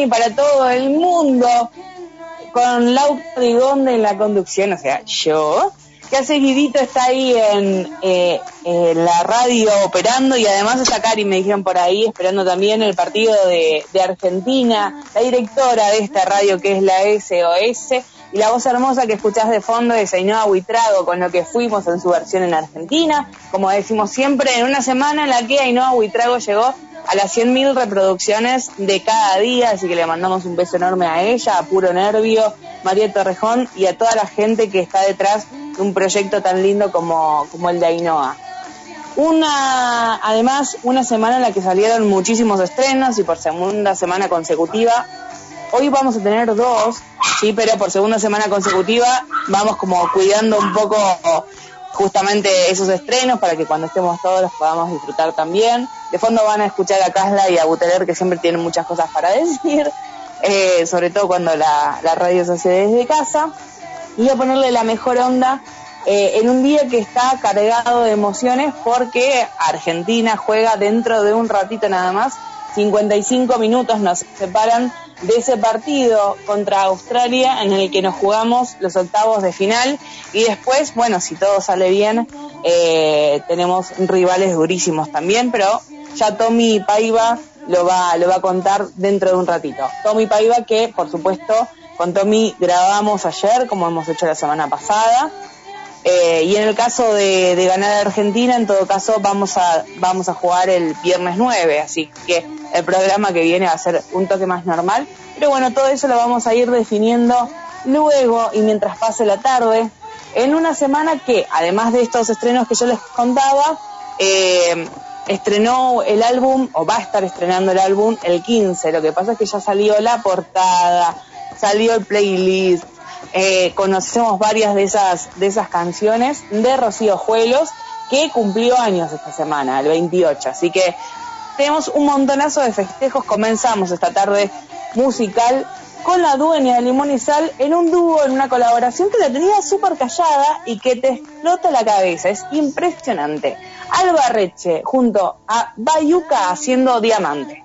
Y para todo el mundo. Con Lau Rigonde en la conducción, o sea, yo. Que hace seguidito está ahí en, eh, la radio operando y además está Cari, me dijeron por ahí, esperando también el partido de, de Argentina, la directora de esta radio que es la SOS y la voz hermosa que escuchás de fondo es Ainhoa Huitrago con lo que fuimos en su versión en Argentina. Como decimos siempre, en una semana en la que Ainhoa Huitrago llegó a las 100.000 reproducciones de cada día, así que le mandamos un beso enorme a ella, a Puro Nervio, María Torrejón y a toda la gente que está detrás de un proyecto tan lindo como, como el de Ainhoa. Una, además, una semana en la que salieron muchísimos estrenos y por segunda semana consecutiva Hoy vamos a tener dos, sí, pero por segunda semana consecutiva vamos como cuidando un poco justamente esos estrenos para que cuando estemos todos los podamos disfrutar también. De fondo van a escuchar a Casla y a Buteler que siempre tienen muchas cosas para decir, eh, sobre todo cuando la, la radio se hace desde casa. Y a ponerle la mejor onda eh, en un día que está cargado de emociones porque Argentina juega dentro de un ratito nada más 55 minutos nos separan de ese partido contra Australia en el que nos jugamos los octavos de final y después, bueno, si todo sale bien, eh, tenemos rivales durísimos también, pero ya Tommy Paiva lo va, lo va a contar dentro de un ratito. Tommy Paiva que, por supuesto, con Tommy grabamos ayer, como hemos hecho la semana pasada, eh, y en el caso de, de, ganar Argentina, en todo caso, vamos a, vamos a jugar el viernes 9, así que el programa que viene va a ser un toque más normal. Pero bueno, todo eso lo vamos a ir definiendo luego y mientras pase la tarde, en una semana que, además de estos estrenos que yo les contaba, eh, estrenó el álbum, o va a estar estrenando el álbum el 15. Lo que pasa es que ya salió la portada, salió el playlist, eh, conocemos varias de esas, de esas canciones de Rocío Juelos, que cumplió años esta semana, el 28. Así que tenemos un montonazo de festejos. Comenzamos esta tarde musical con la dueña de Limón y Sal en un dúo, en una colaboración que la tenía súper callada y que te explota la cabeza. Es impresionante. Alba Reche junto a Bayuca haciendo Diamante.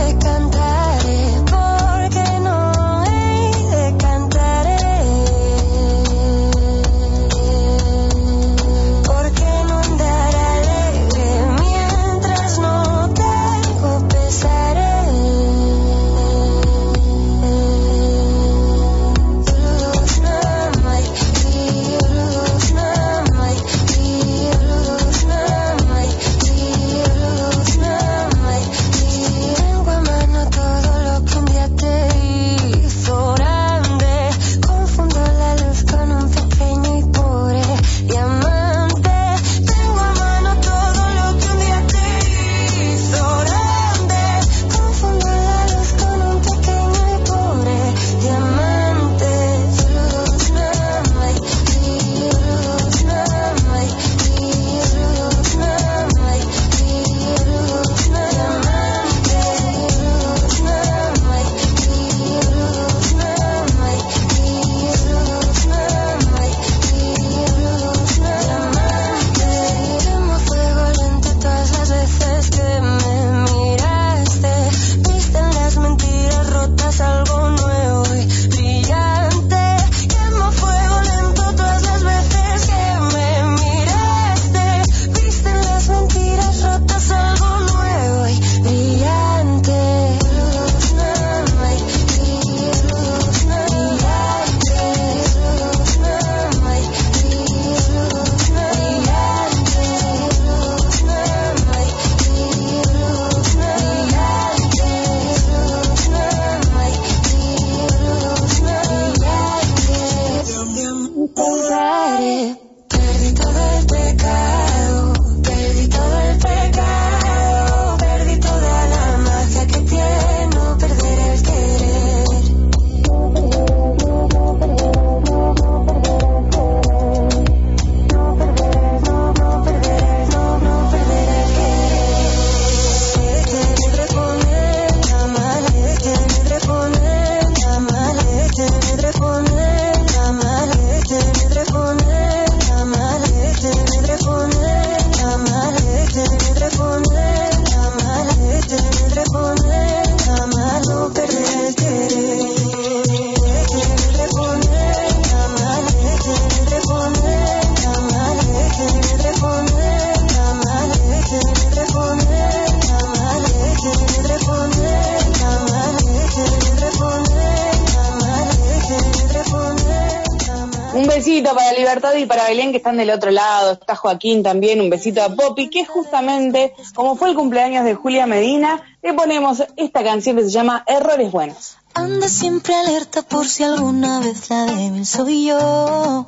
que están del otro lado, está Joaquín también, un besito a Poppy, que justamente, como fue el cumpleaños de Julia Medina, le ponemos esta canción que se llama Errores Buenos. Anda siempre alerta por si alguna vez la débil soy yo.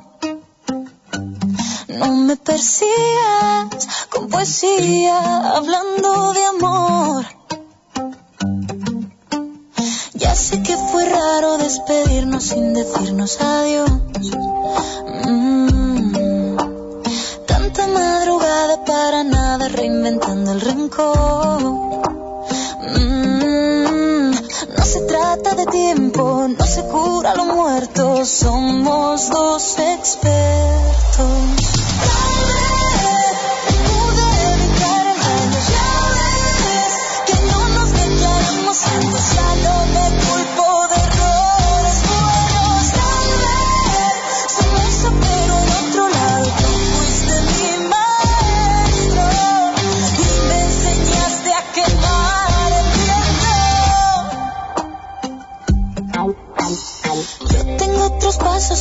No me persigas con poesía, hablando de amor. Ya sé que fue raro despedirnos sin decirnos adiós. Para nada reinventando el rencor. Mm, no se trata de tiempo, no se cura lo muerto, somos dos expertos.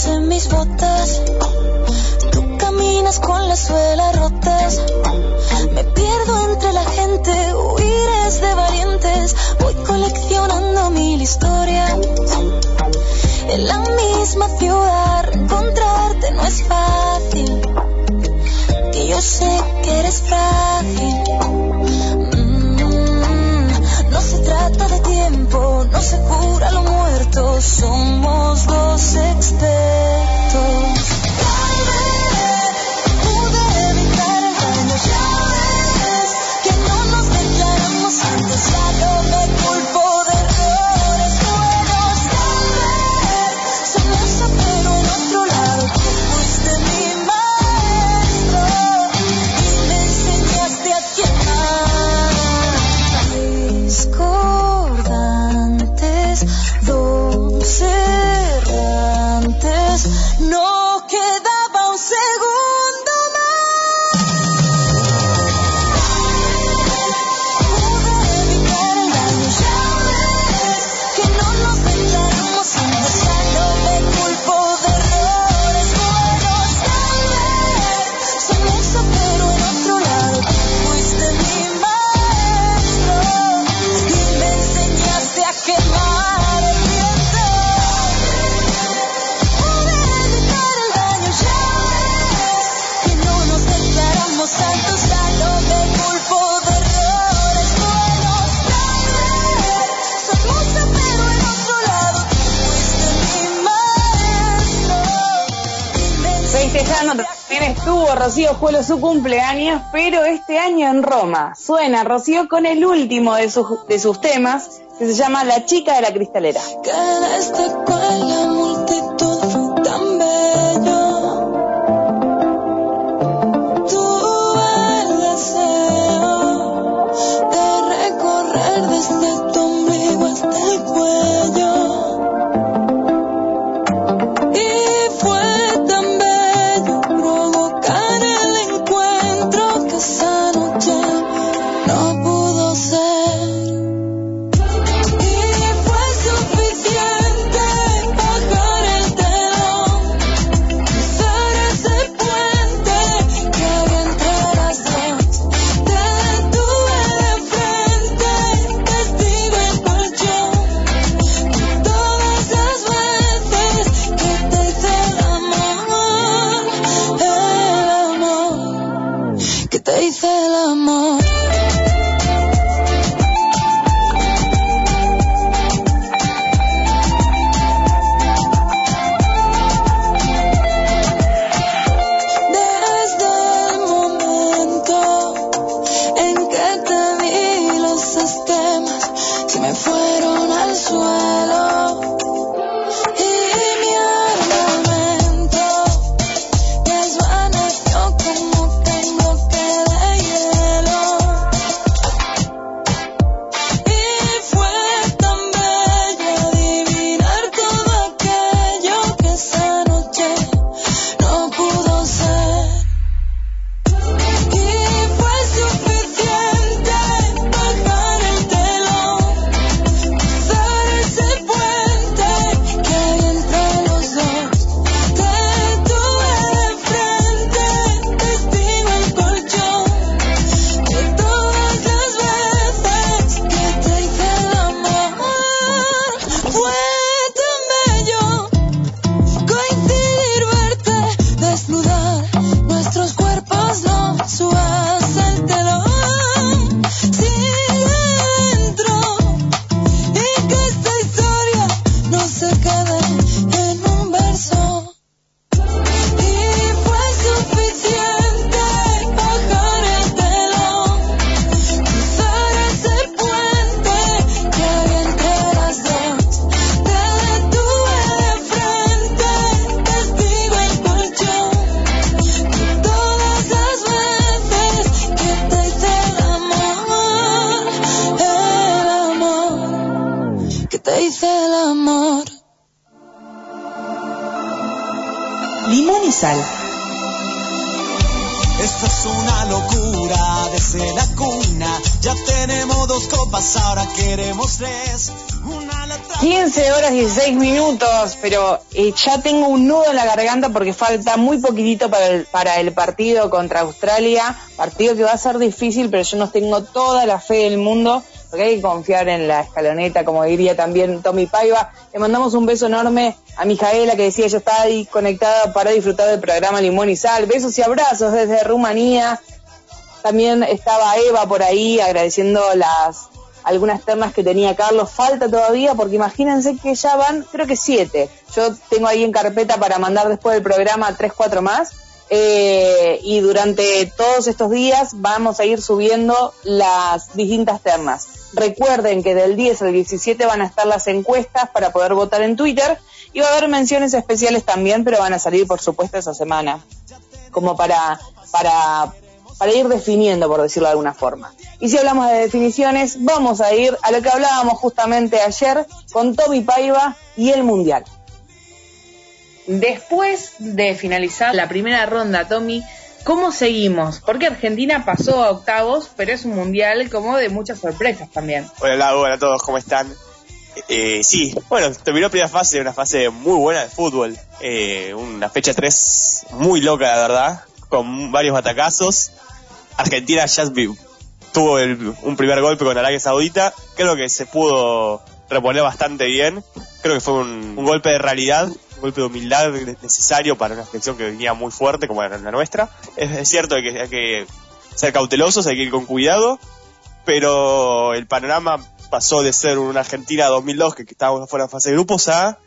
En mis botas. Tú caminas con las suelas rotas. Me pierdo entre la gente, huires de valientes. Voy coleccionando mil historias. En la misma ciudad, encontrarte no es fácil. Y yo sé que eres frágil. Rocío Juelo su cumpleaños, pero este año en Roma. Suena Rocío con el último de sus, de sus temas, que se llama La chica de la cristalera. Pero eh, ya tengo un nudo en la garganta porque falta muy poquitito para el, para el partido contra Australia, partido que va a ser difícil, pero yo no tengo toda la fe del mundo, que confiar en la escaloneta, como diría también Tommy Paiva. Le mandamos un beso enorme a Mijaela, que decía, yo estaba ahí conectada para disfrutar del programa Limón y Sal. Besos y abrazos desde Rumanía. También estaba Eva por ahí agradeciendo las algunas ternas que tenía Carlos. Falta todavía porque imagínense que ya van, creo que siete. Yo tengo ahí en carpeta para mandar después del programa tres, cuatro más. Eh, y durante todos estos días vamos a ir subiendo las distintas ternas. Recuerden que del 10 al 17 van a estar las encuestas para poder votar en Twitter y va a haber menciones especiales también, pero van a salir por supuesto esa semana, como para, para para ir definiendo, por decirlo de alguna forma. Y si hablamos de definiciones, vamos a ir a lo que hablábamos justamente ayer con Tommy Paiva y el Mundial. Después de finalizar la primera ronda, Tommy, ¿cómo seguimos? Porque Argentina pasó a octavos, pero es un mundial como de muchas sorpresas también. Hola, hola a todos, ¿cómo están? Eh, sí, bueno, terminó primera fase, una fase muy buena de fútbol. Eh, una fecha 3 muy loca, la verdad, con varios atacazos. Argentina ya tuvo un primer golpe con Arabia Saudita. Creo que se pudo reponer bastante bien. Creo que fue un, golpe de realidad, un golpe de humildad necesario para una selección que venía muy fuerte como era la nuestra. Es, cierto que hay que ser cautelosos, hay que ir con cuidado, pero el panorama pasó de ser una Argentina 2002 que, que estábamos fuera de fase de grupos a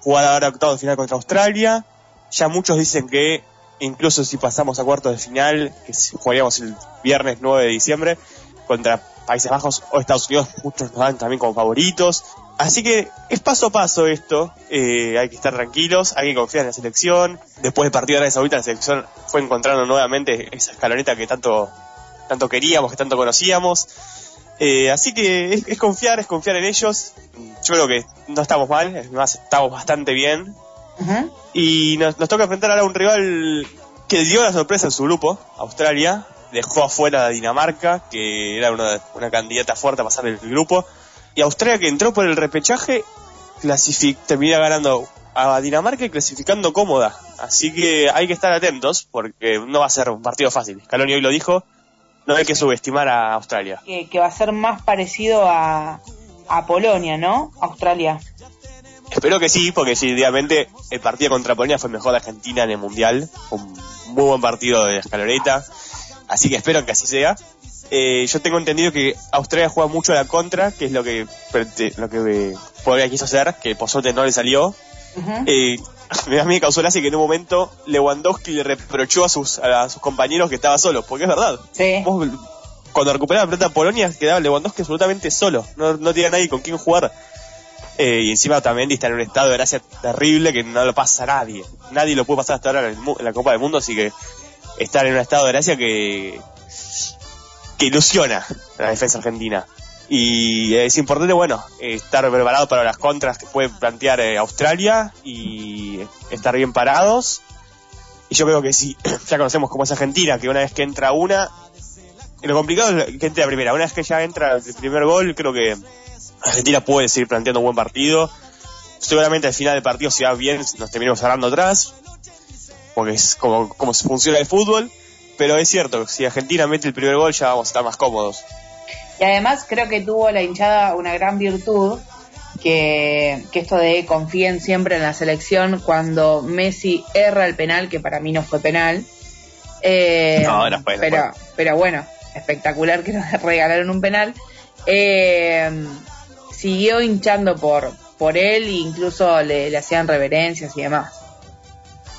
jugar ahora octavo de final contra Australia. Ya muchos dicen que incluso si pasamos a cuartos de final, que jugaríamos el viernes 9 de diciembre, contra Países Bajos o Estados Unidos, muchos nos dan también como favoritos. Así que es paso a paso esto, eh, hay que estar tranquilos, hay que confiar en la selección. Después del partido de Arabia Saudita, la selección fue encontrando nuevamente esa escaloneta que tanto, tanto queríamos, que tanto conocíamos. Eh, así que es, confiar, es confiar en ellos. Yo creo que no estamos mal, es más, estamos bastante bien. Y nos, nos toca enfrentar ahora a un rival que dio la sorpresa en su grupo, Australia, dejó afuera a Dinamarca, que era una, una candidata fuerte a pasar el grupo. Y Australia que entró por el repechaje, termina ganando a Dinamarca y clasificando cómoda. Así que hay que estar atentos porque no va a ser un partido fácil. Scaloni hoy lo dijo, no hay que subestimar a Australia. Que, va a ser más parecido a, a Polonia, ¿no? Australia. Espero que sí, porque sí, obviamente el partido contra Polonia fue mejor de Argentina en el Mundial. un muy buen partido de escaloneta. Así que espero que así sea. Eh, yo tengo entendido que Australia juega mucho a la contra, que es lo que lo que Polonia quiso hacer, que Pozote no le salió. Eh, a mí me causó gracia que en un momento Lewandowski le reprochó a sus, a sus compañeros que estaba solo, porque es verdad. cuando recuperaba la plata Polonia quedaba Lewandowski absolutamente solo, no, no tenía nadie con quien jugar. Eh, y encima también está en un estado de gracia terrible que no lo pasa a nadie. Nadie lo puede pasar hasta ahora en, en la Copa del Mundo, así que estar en un estado de gracia que, que ilusiona la defensa argentina. Y es importante, bueno, estar preparado para las contras que puede plantear eh, Australia y estar bien parados. Y yo creo que sí, ya conocemos cómo es Argentina, que una vez que entra una, lo complicado es que entre la primera. Una vez que ya entra el primer gol, creo que Argentina puede seguir planteando un buen partido. Seguramente al final del partido, si va bien, nos terminamos cerrando atrás porque es como, como funciona el fútbol, pero es cierto, si Argentina mete el primer gol ya vamos a estar más cómodos. Y además creo que tuvo la hinchada una gran virtud, que, que esto de confíen siempre en la selección cuando Messi erra el penal, que para mí no fue penal. Eh, no, fue, pero, pero bueno, espectacular que nos regalaron un penal. Eh, siguió hinchando por, por él e incluso le, le hacían reverencias y demás.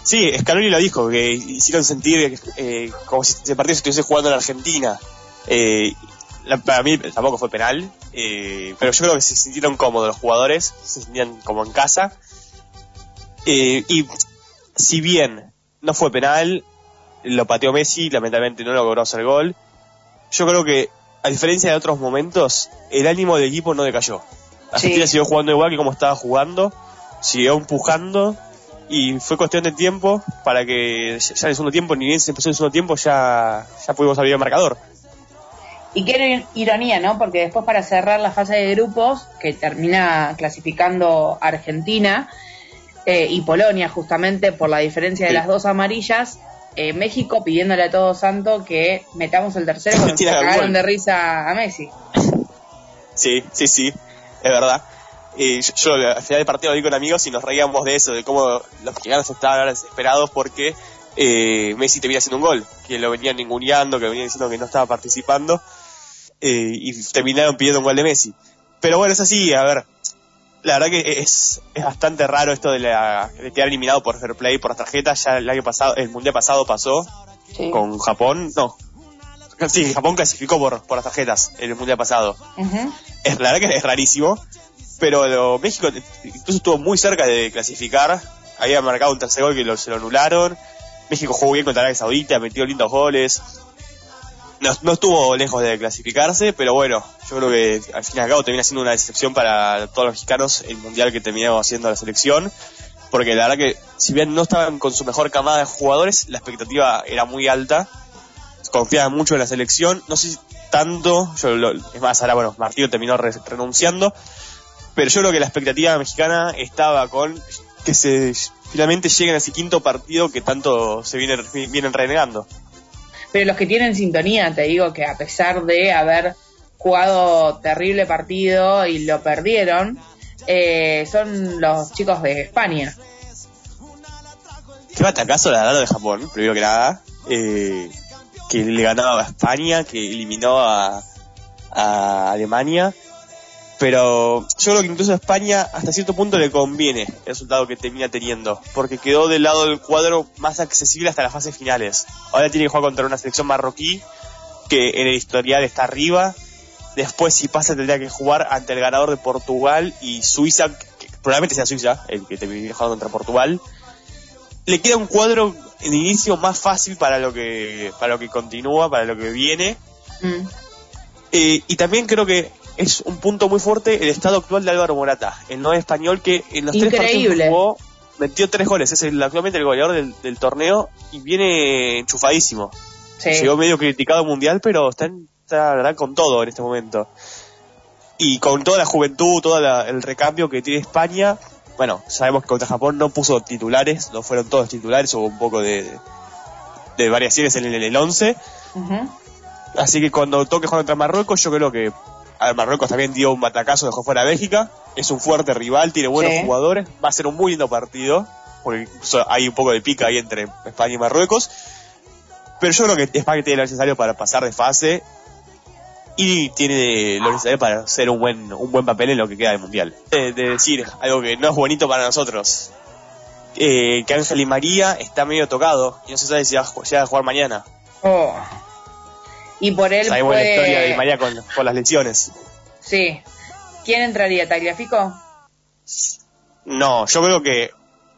Sí, Scaloni lo dijo, que hicieron sentir eh, como si el partido se estuviese jugando en Argentina. Eh, para mí tampoco fue penal, eh, pero yo creo que se sintieron cómodos los jugadores, se sentían como en casa. y si bien no fue penal, lo pateó Messi, lamentablemente no logró hacer gol. Yo creo que, a diferencia de otros momentos, el ánimo del equipo no decayó. Argentina siguió jugando igual que como estaba jugando, siguió empujando y fue cuestión de tiempo para que ya en el segundo tiempo, ni bien se empezó el segundo tiempo, ya, ya pudimos abrir el marcador. Y qué ironía, ¿no? Porque después para cerrar la fase de grupos, que termina clasificando Argentina eh, y Polonia justamente por la diferencia de las dos amarillas, eh, México pidiéndole a todo santo que metamos el tercero porque se cagaron de risa a Messi. Sí, sí, sí, es verdad. Y yo, al final del partido lo vi con amigos y nos reíamos de eso, de cómo los mexicanos estaban desesperados porque eh, Messi te venía haciendo un gol, que lo venían ninguneando, que venían diciendo que no estaba participando, eh, y terminaron pidiendo un gol de Messi. Pero bueno, es así, a ver, la verdad que es, es bastante raro esto de, la, de quedar eliminado por fair play, por las tarjetas, ya el año pasado, el mundial pasado pasó con Japón, no, sí, Japón clasificó por, por las tarjetas en el mundial pasado. Es la verdad que es rarísimo, pero México incluso estuvo muy cerca de clasificar. Había marcado un tercer gol que lo, se lo anularon. México jugó bien contra Arabia Saudita, metió lindos goles. No, estuvo lejos de clasificarse, pero bueno, yo creo que al fin y al cabo termina siendo una decepción para todos los mexicanos el mundial que terminamos haciendo la selección. Porque la verdad que, si bien no estaban con su mejor camada de jugadores, la expectativa era muy alta. Confiaban mucho en la selección. No sé si tanto, yo es más, ahora bueno, Martino terminó renunciando, pero yo creo que la expectativa mexicana estaba con que se finalmente lleguen a ese quinto partido que tanto se viene, vienen renegando. Pero los que tienen sintonía, te digo que a pesar de haber jugado terrible partido y lo perdieron, eh, son los chicos de España. Qué batacazo la de Japón, primero que nada. Eh, que le ganaba a España, que eliminó a, a Alemania Pero yo creo que incluso a España hasta cierto punto le conviene el resultado que termina teniendo, porque quedó del lado del cuadro más accesible hasta las fases finales. Ahora tiene que jugar contra una selección marroquí que en el historial está arriba. Después, si pasa, tendría que jugar ante el ganador de Portugal y Suiza, que probablemente sea Suiza, el que termine jugando contra Portugal. Le queda un cuadro en inicio más fácil para lo que, para lo que continúa, para lo que viene. Mm. Eh, y también creo que es un punto muy fuerte el estado actual de Álvaro Morata, el no español que en los tres partidos que jugó metió tres goles, es el, actualmente el goleador del, del torneo y viene enchufadísimo. Sí. Llegó medio criticado mundial, pero está, en- está la verdad, con todo en este momento. Y con toda la juventud, todo la- el recambio que tiene España, bueno, sabemos que contra Japón no puso titulares, no fueron todos titulares, hubo un poco de, de variaciones en el, en el 11. Ujú. Así que cuando toque jugar contra Marruecos, yo creo que a ver, Marruecos también dio un batacazo, dejó fuera a Bélgica. Es un fuerte rival, tiene buenos Sí. jugadores. Va a ser un muy lindo partido, porque hay un poco de pica ahí entre España y Marruecos. Pero yo creo que España tiene lo necesario para pasar de fase y tiene lo necesario para hacer un buen un buen papel en lo que queda del mundial. De, de decir algo que no es bonito para nosotros, eh, que Ángel y María está medio tocado y no se sabe si va a, ju- si va a jugar mañana. Oh. Y por él Sabemos la puede... historia de María con, con las lesiones. Sí. ¿Quién entraría? ¿Tagliafico? No, yo creo que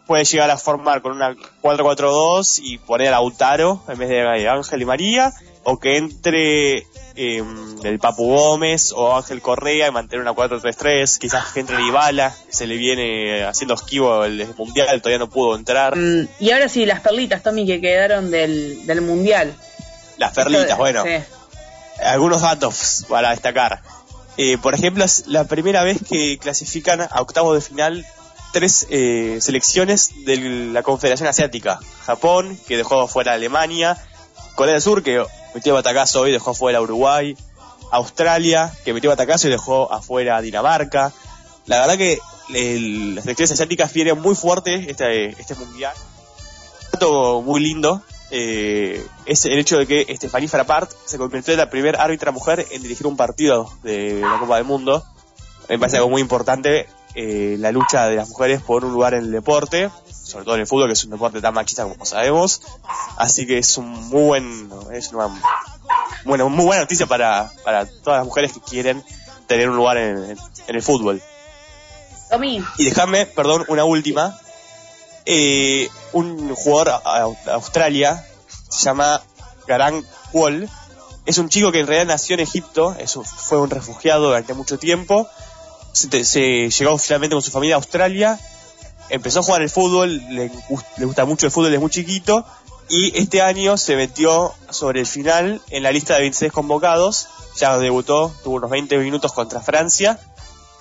puede llegar a formar con una 4-4-2 y poner a Lautaro en vez de Ángel y María, o que entre eh, el Papu Gómez o Ángel Correa y mantener una 4-3-3, quizás que entre Dybala, se le viene haciendo esquivo el mundial, todavía no pudo entrar. Mm, y ahora sí, las perlitas, Tommy, que quedaron del, del Mundial. Las perlitas, bueno, sí. algunos datos para destacar. Eh, por ejemplo, es la primera vez que clasifican a octavos de final tres eh, selecciones de la Confederación Asiática. Japón, que dejó fuera a Alemania, Corea del Sur, que metió batacazo y dejó fuera a Uruguay, Australia, que metió batacazo y dejó afuera a Dinamarca. La verdad que el- las selecciones asiáticas vienen muy fuerte este, este mundial. Un dato muy lindo eh, es el hecho de que Stephanie Frappart se convirtió en la primera árbitra mujer en dirigir un partido de la Copa del Mundo. Me parece algo muy importante eh, la lucha de las mujeres por un lugar en el deporte, sobre todo en el fútbol, que es un deporte tan machista como sabemos. Así que es un muy buen, es una bueno, muy buena noticia para, para todas las mujeres que quieren tener un lugar en, en el fútbol. Tommy, Y déjame, perdón, una última. Eh, un jugador a Australia se llama Garang Wall. Es un chico que en realidad nació en Egipto, fue un refugiado durante mucho tiempo. Se, llegó finalmente con su familia a Australia. Empezó a jugar el fútbol, le, gus- le gusta mucho el fútbol desde muy chiquito. Y este año se metió sobre el final en la lista de 26 convocados. Ya debutó, tuvo unos 20 minutos contra Francia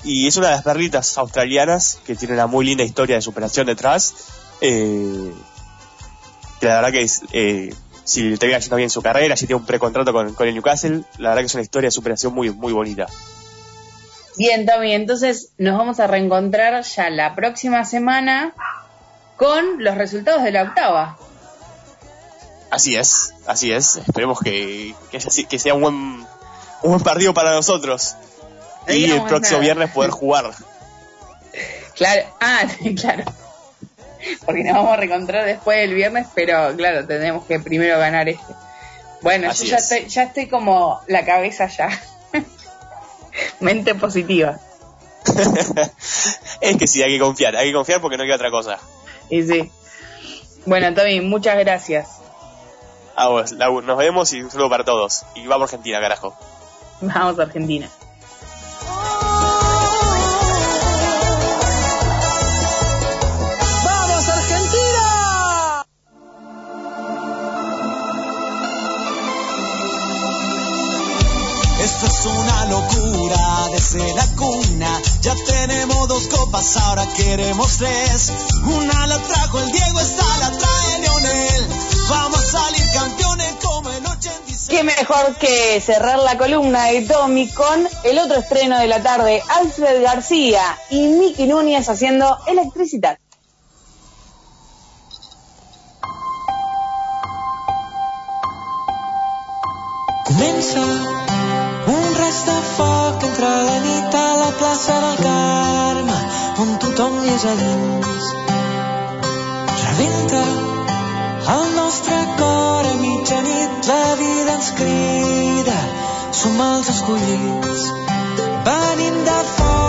y es una de las perlitas australianas que tiene una muy linda historia de superación detrás. Eh, que la verdad que es, eh, si termina yendo bien su carrera, si tiene un precontrato con, con el Newcastle, la verdad que es una historia de superación muy, muy bonita. bien, Tommy, entonces nos vamos a reencontrar ya la próxima semana con los resultados de la octava. Así es, así es. Esperemos que, que, haya que sea un buen, un buen partido para nosotros. No Y el próximo nada. viernes poder jugar. Claro, ah, claro. Porque nos vamos a reencontrar después del viernes, pero claro, tenemos que primero ganar este. Bueno, Así yo ya es. estoy, ya estoy como la cabeza ya. Mente positiva. es que sí, hay que confiar, hay que confiar porque no queda otra cosa. Y sí. Bueno, Tommy, muchas gracias. A vos, Lau, nos vemos y un saludo para todos. Y vamos a Argentina, carajo. Vamos a Argentina. Tenemos dos copas, ahora queremos tres. Una la trajo el Diego, esta la trae Leonel. Vamos a salir campeones como en 86. Qué mejor que cerrar la columna de Tommy con el otro estreno de la tarde, Alfred García y Miki Núñez haciendo electricidad. Comienza més a dins. Rebenta el nostre cor a mitjanit, la vida ens crida, som els escollits. Venim de fora,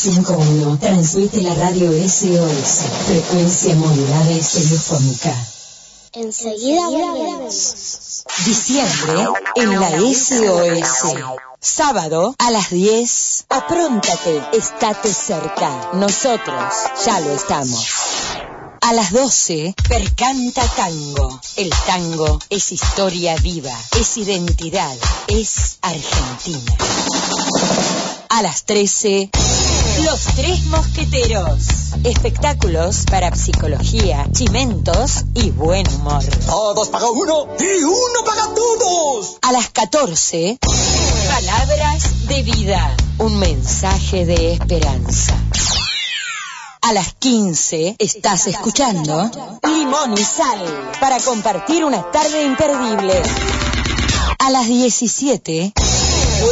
105.1 transmite la radio SOS, frecuencia modulada y telefónica. Enseguida volvemos. Diciembre en la SOS. Sábado a las 10. Apróntate, estate cerca. Nosotros ya lo estamos. A las 12, Percanta Tango. El tango es historia viva, es identidad, es Argentina. A las 13, Los Tres Mosqueteros. Espectáculos para psicología, chimentos y buen humor. Todos paga uno y uno paga todos. A las 14, Palabras de vida. Un mensaje de esperanza. A las 15 estás escuchando Limón y Sal para compartir una tarde imperdible. A las 17,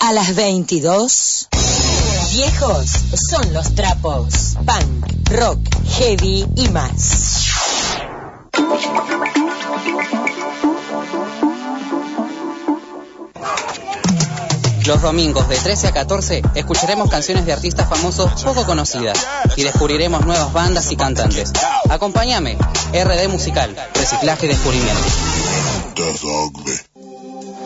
a las 22. Viejos son los trapos. Punk, rock, heavy y más. Los domingos de 13 a 14 escucharemos canciones de artistas famosos poco conocidas y descubriremos nuevas bandas y cantantes. Acompáñame, RD Musical, Reciclaje y Descubrimiento.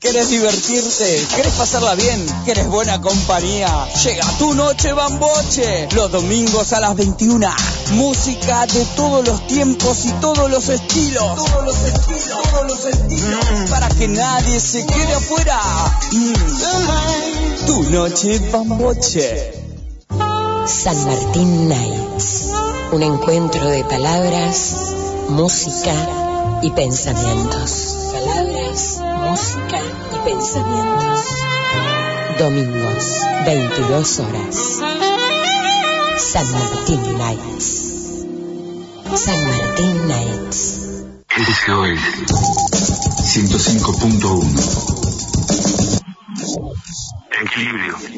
¿Querés divertirte? ¿Querés pasarla bien? ¿Querés buena compañía? Llega tu noche bamboche los domingos a las 21. Música de todos los tiempos y todos los estilos. Todos los estilos, todos los estilos. Mm. Para que nadie se quede afuera. Mm. Tu noche bamboche. San Martín Nights. Un encuentro de palabras, música y pensamientos. Palabras música y pensamientos. Domingos, 22 horas. San Martín Nights. San Martín Nights. LGOL 105.1 Equilibrio.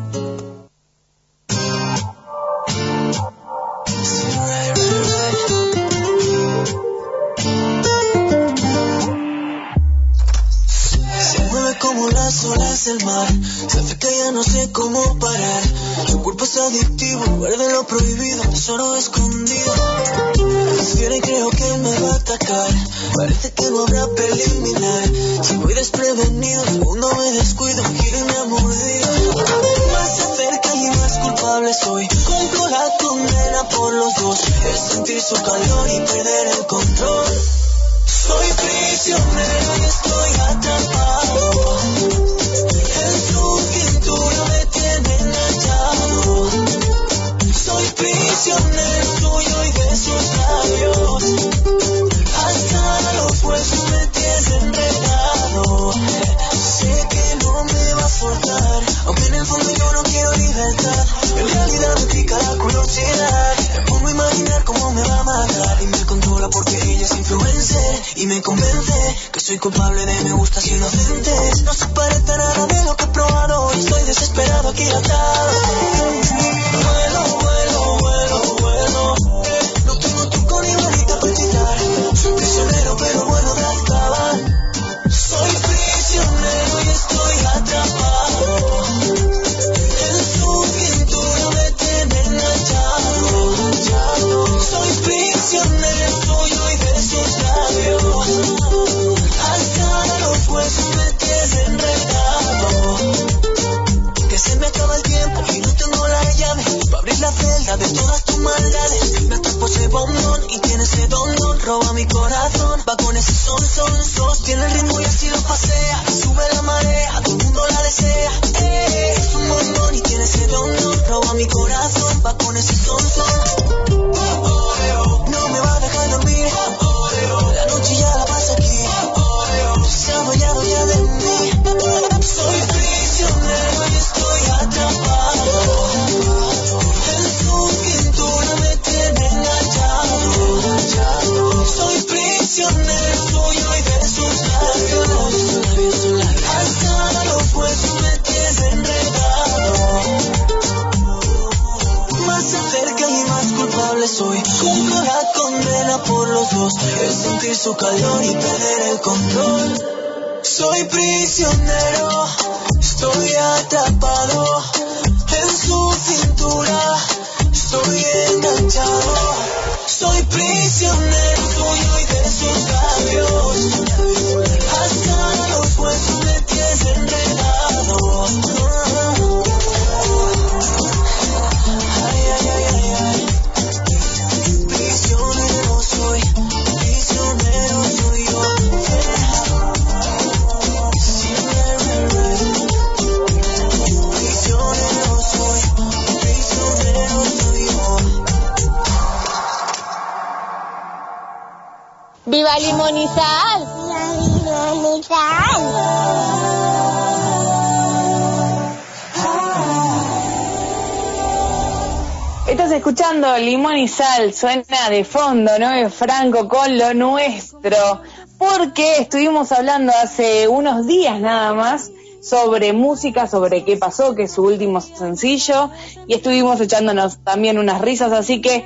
Escuchando Limón y Sal, suena de fondo, ¿no? Es Franco con lo nuestro, porque estuvimos hablando hace unos días nada más sobre música, sobre qué pasó, que es su último sencillo, y estuvimos echándonos también unas risas, así que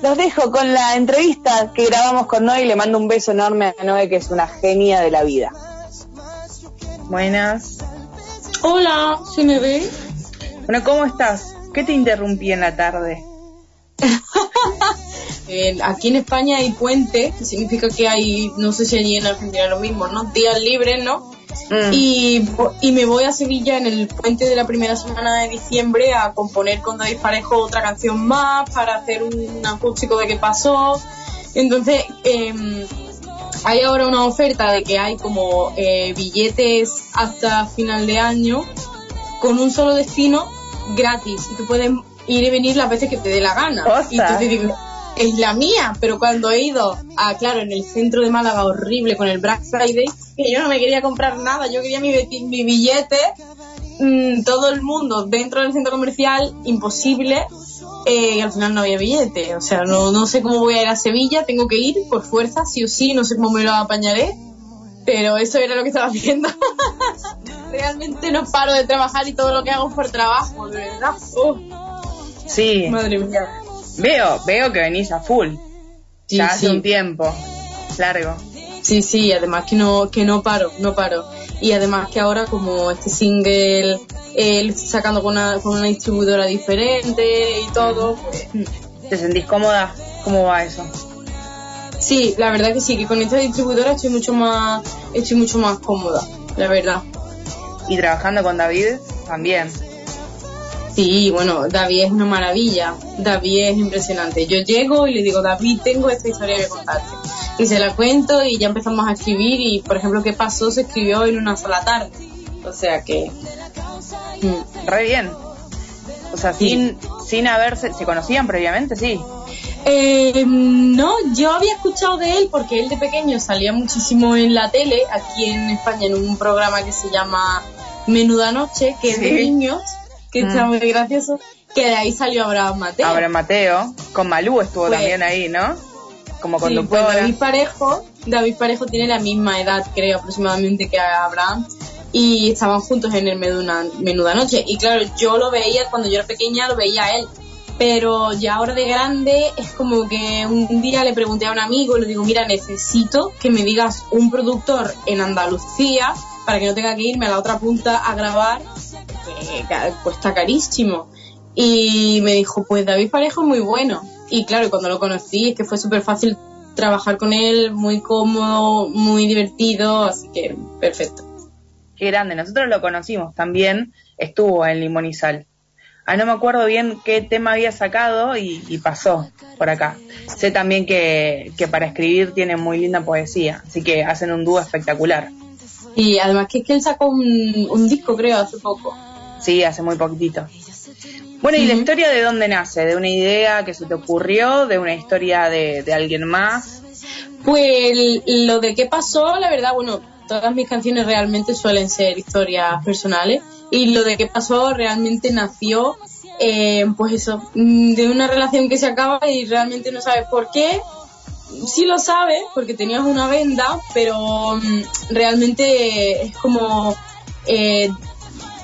los dejo con la entrevista que grabamos con Noé y le mando un beso enorme a Noé, que es una genia de la vida. Buenas. Hola, ¿se me ve? Bueno, ¿cómo estás? ¿Qué te interrumpí en la tarde? Eh, aquí en España hay puente, que significa que hay, no sé si allí en Argentina lo mismo, ¿no? Días libres, ¿no? Mm. Y, y me voy a Sevilla en el puente de la primera semana de diciembre a componer con David Parejo otra canción más para hacer un acústico de qué pasó. Entonces, em, hay ahora una oferta de que hay como eh, billetes hasta final de año con un solo destino gratis y tú puedes ir y venir las veces que te dé la gana. Ostras. Y entonces digo, es la mía, pero cuando he ido a, claro, en el centro de Málaga horrible con el Black Friday, que yo no me quería comprar nada, yo quería mi, mi billete, mm, todo el mundo dentro del centro comercial, imposible, eh, y al final no había billete, o sea, no, no sé cómo voy a ir a Sevilla, tengo que ir por fuerza, sí o sí, no sé cómo me lo apañaré, pero eso era lo que estaba haciendo. Realmente no paro de trabajar y todo lo que hago es por trabajo, de verdad. Uf. Sí. Madre mía. Veo, veo que venís a full. Sí, ya hace sí. un tiempo. Largo. Sí, sí, además que no, que no paro, no paro. Y además que ahora como este single estoy sacando con una, con una distribuidora diferente y todo, pues, ¿Te sentís cómoda? ¿Cómo va eso? sí, la verdad que sí, que con esta distribuidora estoy mucho más, estoy mucho más cómoda, la verdad. Y trabajando con David también. Sí, bueno, David es una maravilla, David es impresionante. Yo llego y le digo, David, tengo esta historia que contarte. Y se la cuento y ya empezamos a escribir y, por ejemplo, ¿qué pasó? Se escribió en una sola tarde. O sea que... mm. Re bien. O sea, sin, sin haberse... ¿Se conocían previamente? Sí. Eh, no, yo había escuchado de él porque él de pequeño salía muchísimo en la tele, aquí en España, en un programa que se llama Menuda Noche, que es de niños, que Mm. está muy gracioso, que de ahí salió Abraham Mateo. Abraham Mateo. Con Malú estuvo Pues- también ahí, ¿no? Como Sí, pues conductora. David Parejo, David Parejo tiene la misma edad, creo, aproximadamente que Abraham. Y estaban juntos en el Menuda, Menuda Noche. Y claro, yo lo veía, cuando yo era pequeña, lo veía a él. Pero ya ahora de grande es como que un día le pregunté a un amigo, le digo, mira, necesito que me digas un productor en Andalucía para que no tenga que irme a la otra punta a grabar, que ca- cuesta carísimo. Y me dijo, pues David Parejo es muy bueno. Y claro, cuando lo conocí es que fue súper fácil trabajar con él, muy cómodo, muy divertido, así que perfecto. Qué grande. Nosotros lo conocimos también. Estuvo en Sal. Ah, no me acuerdo bien qué tema había sacado y, y pasó por acá. Sé también que, que para escribir tiene muy linda poesía, así que hacen un dúo espectacular. Y además que es que él sacó un, un disco, creo, hace poco. Sí, hace muy poquitito. Bueno, ¿y la historia de dónde nace? ¿De una idea que se te ocurrió? ¿De una historia de, de alguien más? Pues lo de qué pasó, la verdad, bueno, todas mis canciones realmente suelen ser historias personales y lo de qué pasó realmente nació, eh, pues eso, mm, de una relación que se acaba y realmente no sabes por qué. Sí lo sabes porque tenías una venda, pero mm, realmente es como eh,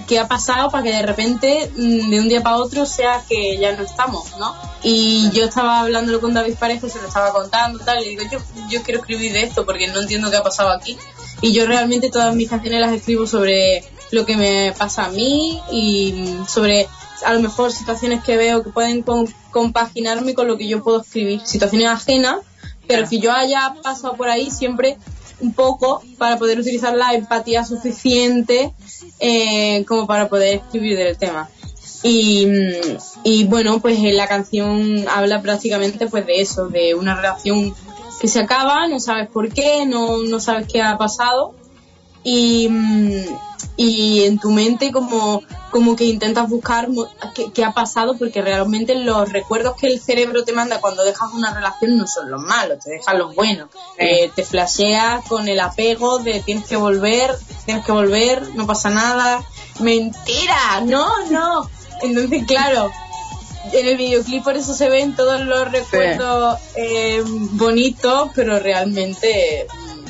qué ha pasado para que de repente mm, de un día para otro sea que ya no estamos, ¿no? Y yo estaba hablándolo con David Parejo, se lo estaba contando tal, y digo, yo, yo quiero escribir de esto porque no entiendo qué ha pasado aquí. Y yo realmente todas mis canciones las escribo sobre lo que me pasa a mí y mm, sobre a lo mejor situaciones que veo que pueden compaginarme con lo que yo puedo escribir, situaciones ajenas, pero que yo haya pasado por ahí siempre un poco para poder utilizar la empatía suficiente eh, como para poder escribir del tema. Y, mm, y bueno, pues eh, la canción habla prácticamente pues de eso, de una relación que se acaba, no sabes por qué, no, no sabes qué ha pasado y, mm, y en tu mente como como que intentas buscar qué, qué ha pasado porque realmente los recuerdos que el cerebro te manda cuando dejas una relación no son los malos, te dejan los buenos. Eh, te flasheas con el apego de tienes que volver, tienes que volver, no pasa nada. Mentira, no, no. Entonces, claro, en el videoclip por eso se ven todos los recuerdos eh, bonitos, pero realmente mm,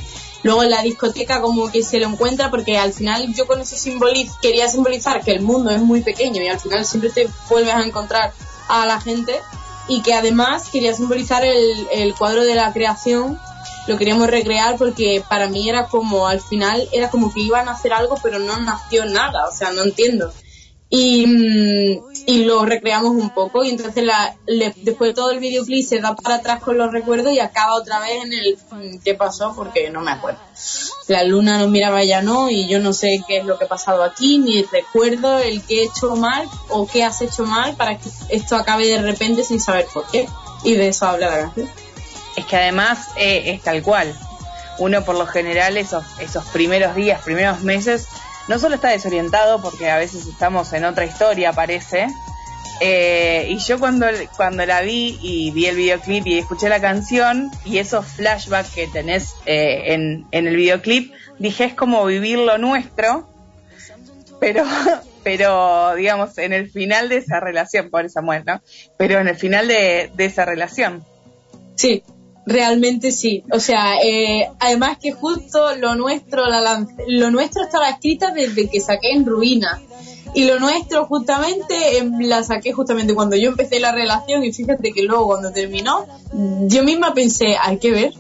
luego en la discoteca como que se lo encuentra porque al final yo con eso simboliz quería simbolizar que el mundo es muy pequeño y al final siempre te vuelves a encontrar a la gente y que además quería simbolizar el, el cuadro de la creación. Lo queríamos recrear porque para mí era como al final era como que iban a hacer algo pero no nació nada o sea no entiendo. Y, mm, y lo recreamos un poco y entonces la, le- después de todo el videoclip se da para atrás con los recuerdos y acaba otra vez en el qué pasó porque no me acuerdo. La luna nos miraba ya no y yo no sé qué es lo que ha pasado aquí ni recuerdo el que he hecho mal o qué has hecho mal para que esto acabe de repente sin saber por qué. Y de eso habla la canción. Es que además eh, es tal cual. Uno por lo general esos primeros días, primeros meses, no solo está desorientado porque a veces estamos en otra historia, parece. eh, y yo cuando, cuando la vi y vi el videoclip y escuché la canción y esos flashbacks que tenés eh, en, en el videoclip, dije es como vivir lo nuestro, pero, pero digamos, en el final de esa relación, por esa muerte, ¿no? Pero en el final de, de esa relación. Sí, realmente sí. O sea, eh, además que justo lo nuestro, la lo nuestro estaba escrita desde que saqué en ruina. Y lo nuestro justamente em, la saqué justamente cuando yo empecé la relación y fíjate que luego cuando terminó, yo misma pensé, hay que ver.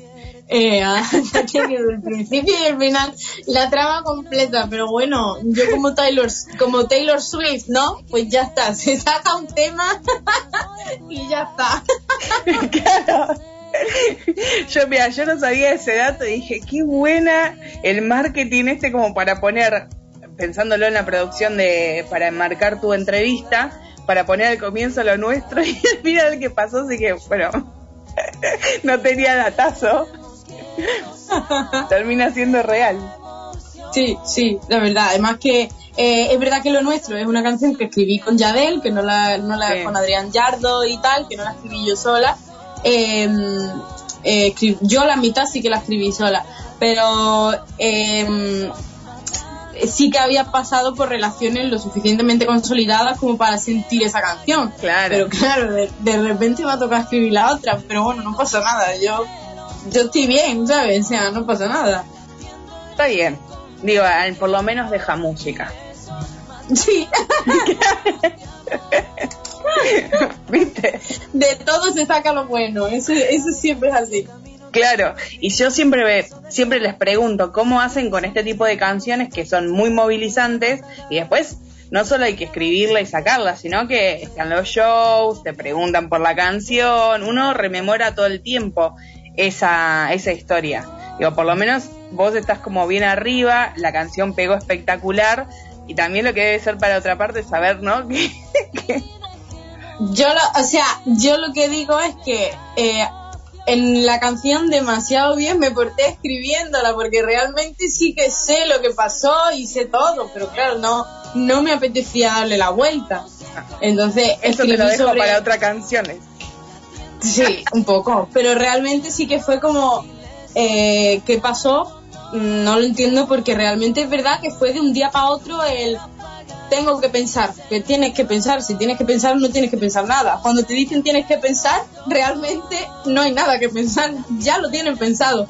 Eh, desde el principio y el final la trama completa pero bueno yo como Taylor como Taylor Swift no pues ya está se saca un tema y ya está claro. Yo, mira, yo no sabía ese dato y dije, qué buena el marketing este como para poner, pensándolo en la producción de, para enmarcar tu entrevista, para poner al comienzo lo nuestro y mira el que pasó, así que, bueno, no tenía datazo. Termina siendo real. Sí, sí, la verdad. Además que eh, es verdad que lo nuestro es una canción que escribí con Yadel, que no la, no la Sí. con Adrián Yardo y tal, que no la escribí yo sola. Eh, eh, yo la mitad sí que la escribí sola, pero eh, sí que había pasado por relaciones lo suficientemente consolidadas como para sentir esa canción. Claro. Pero claro, de, de repente me ha tocado escribir la otra, pero bueno, no pasa nada. Yo, yo estoy bien, ¿sabes? O sea, no pasa nada. Está bien. Digo, por lo menos deja música. Sí. ¿Viste? De todo se saca lo bueno, eso, eso siempre es así. Claro, y yo siempre ve- siempre les pregunto cómo hacen con este tipo de canciones que son muy movilizantes y después no solo hay que escribirla y sacarla, sino que están los shows, te preguntan por la canción, uno rememora todo el tiempo esa, esa historia. Digo, por lo menos vos estás como bien arriba, la canción pegó espectacular y también lo que debe ser para otra parte es saber, ¿no? Que- Yo lo, o sea, yo lo que digo es que eh, en la canción demasiado bien me porté escribiéndola porque realmente sí que sé lo que pasó y sé todo, pero claro, no, no me apetecía darle la vuelta. Entonces, Eso te lo dejo sobre- para otras canciones. Sí, un poco. Pero realmente sí que fue como, eh, ¿qué pasó? Mm, No lo entiendo porque realmente es verdad que fue de un día para otro el tengo que pensar, que tienes que pensar, si tienes que pensar no tienes que pensar nada. Cuando te dicen tienes que pensar, realmente no hay nada que pensar, ya lo tienen pensado.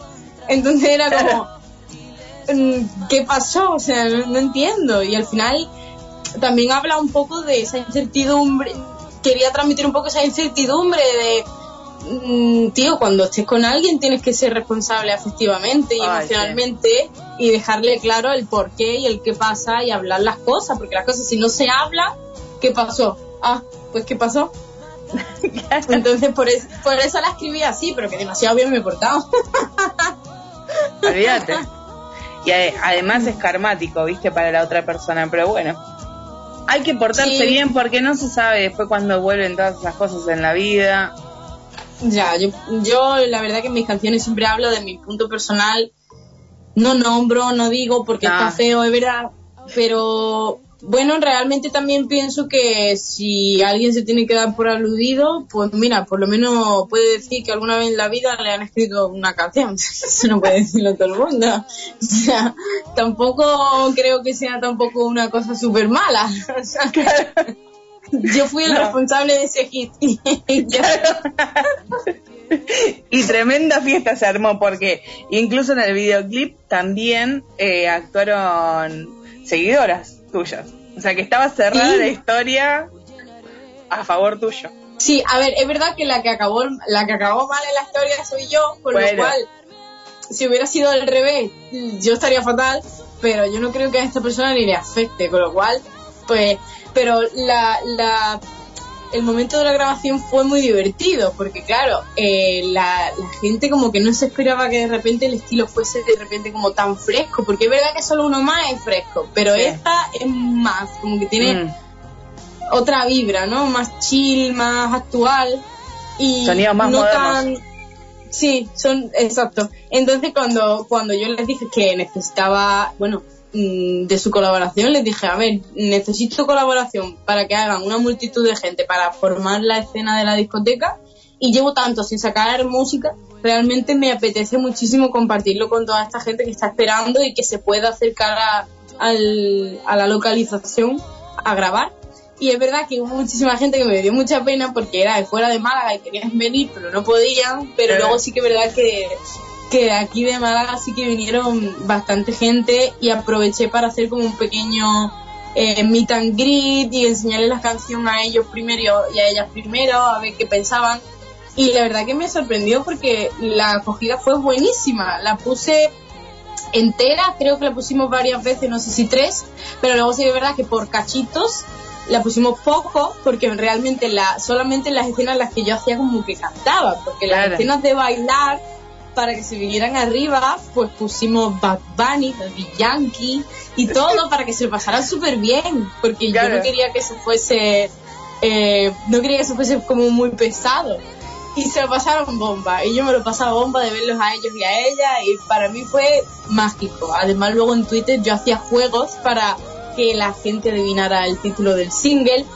Entonces era como, mm, ¿qué pasó? O sea, no, no entiendo. Y al final también habla un poco de esa incertidumbre, quería transmitir un poco esa incertidumbre de, tío, cuando estés con alguien tienes que ser responsable afectivamente y Ay, emocionalmente y dejarle claro el por qué y el qué pasa y hablar las cosas, porque las cosas si no se habla, ¿qué pasó? Ah, pues ¿qué pasó? Entonces por, es- por eso la escribí así, pero que demasiado bien me he portado. Olvídate. Y ade- además es karmático, viste, para la otra persona, pero bueno. Hay que portarse Sí. bien porque no se sabe después cuando vuelven todas esas cosas en la vida. Ya, yo, yo la verdad que en mis canciones siempre hablo de mi punto personal. No nombro, no digo porque Ah. está feo, es verdad. Pero bueno, realmente también pienso que si alguien se tiene que dar por aludido, pues mira, por lo menos puede decir que alguna vez en la vida le han escrito una canción. Eso no puede decirlo todo el mundo. O sea, tampoco creo que sea tampoco una cosa súper mala. Yo fui el No. responsable de ese hit. Y tremenda fiesta se armó porque incluso en el videoclip también eh, actuaron seguidoras tuyas. O sea que estaba cerrada Sí. la historia a favor tuyo. Sí, a ver, es verdad que la que acabó la que acabó mal en la historia soy yo, por Bueno. lo cual si hubiera sido al revés, yo estaría fatal, pero yo no creo que a esta persona ni le afecte, con lo cual, pues, pero la, la el momento de la grabación fue muy divertido, porque claro, eh, la, la gente como que no se esperaba que de repente el estilo fuese de repente como tan fresco, porque es verdad que solo uno más es fresco, pero Sí. esta es más, como que tiene Mm. otra vibra, ¿no? Más chill, más actual y Sonidos más no modernos. tan sí, son exacto. Entonces cuando cuando yo les dije que necesitaba, bueno, de su colaboración les dije, a ver, necesito colaboración para que hagan una multitud de gente para formar la escena de la discoteca y llevo tanto sin sacar música, realmente me apetece muchísimo compartirlo con toda esta gente que está esperando y que se pueda acercar a, al- a la localización a grabar. Y es verdad que hubo muchísima gente que me dio mucha pena porque era de fuera de Málaga y querían venir, pero no podían. Pero luego sí que es verdad que, que de aquí de Málaga sí que vinieron bastante gente y aproveché para hacer como un pequeño eh, meet and greet y enseñarles la canción a ellos primero y a ellas primero, a ver qué pensaban. Y la verdad que me sorprendió porque la acogida fue buenísima. La puse entera, creo que la pusimos varias veces, no sé si tres, pero luego sí es verdad que por cachitos la pusimos poco porque realmente la solamente en las escenas en las que yo hacía como que cantaba, porque las escenas de bailar para que se vinieran arriba, pues pusimos Bad Bunny, Daddy Yankee y todo para que se lo pasaran súper bien, porque yo no quería que eso fuese, eh, no quería que eso fuese como muy pesado. Y se lo pasaron bomba, y yo me lo pasaba bomba de verlos a ellos y a ella, y para mí fue mágico. Además, luego en Twitter yo hacía juegos para que la gente adivinara el título del single,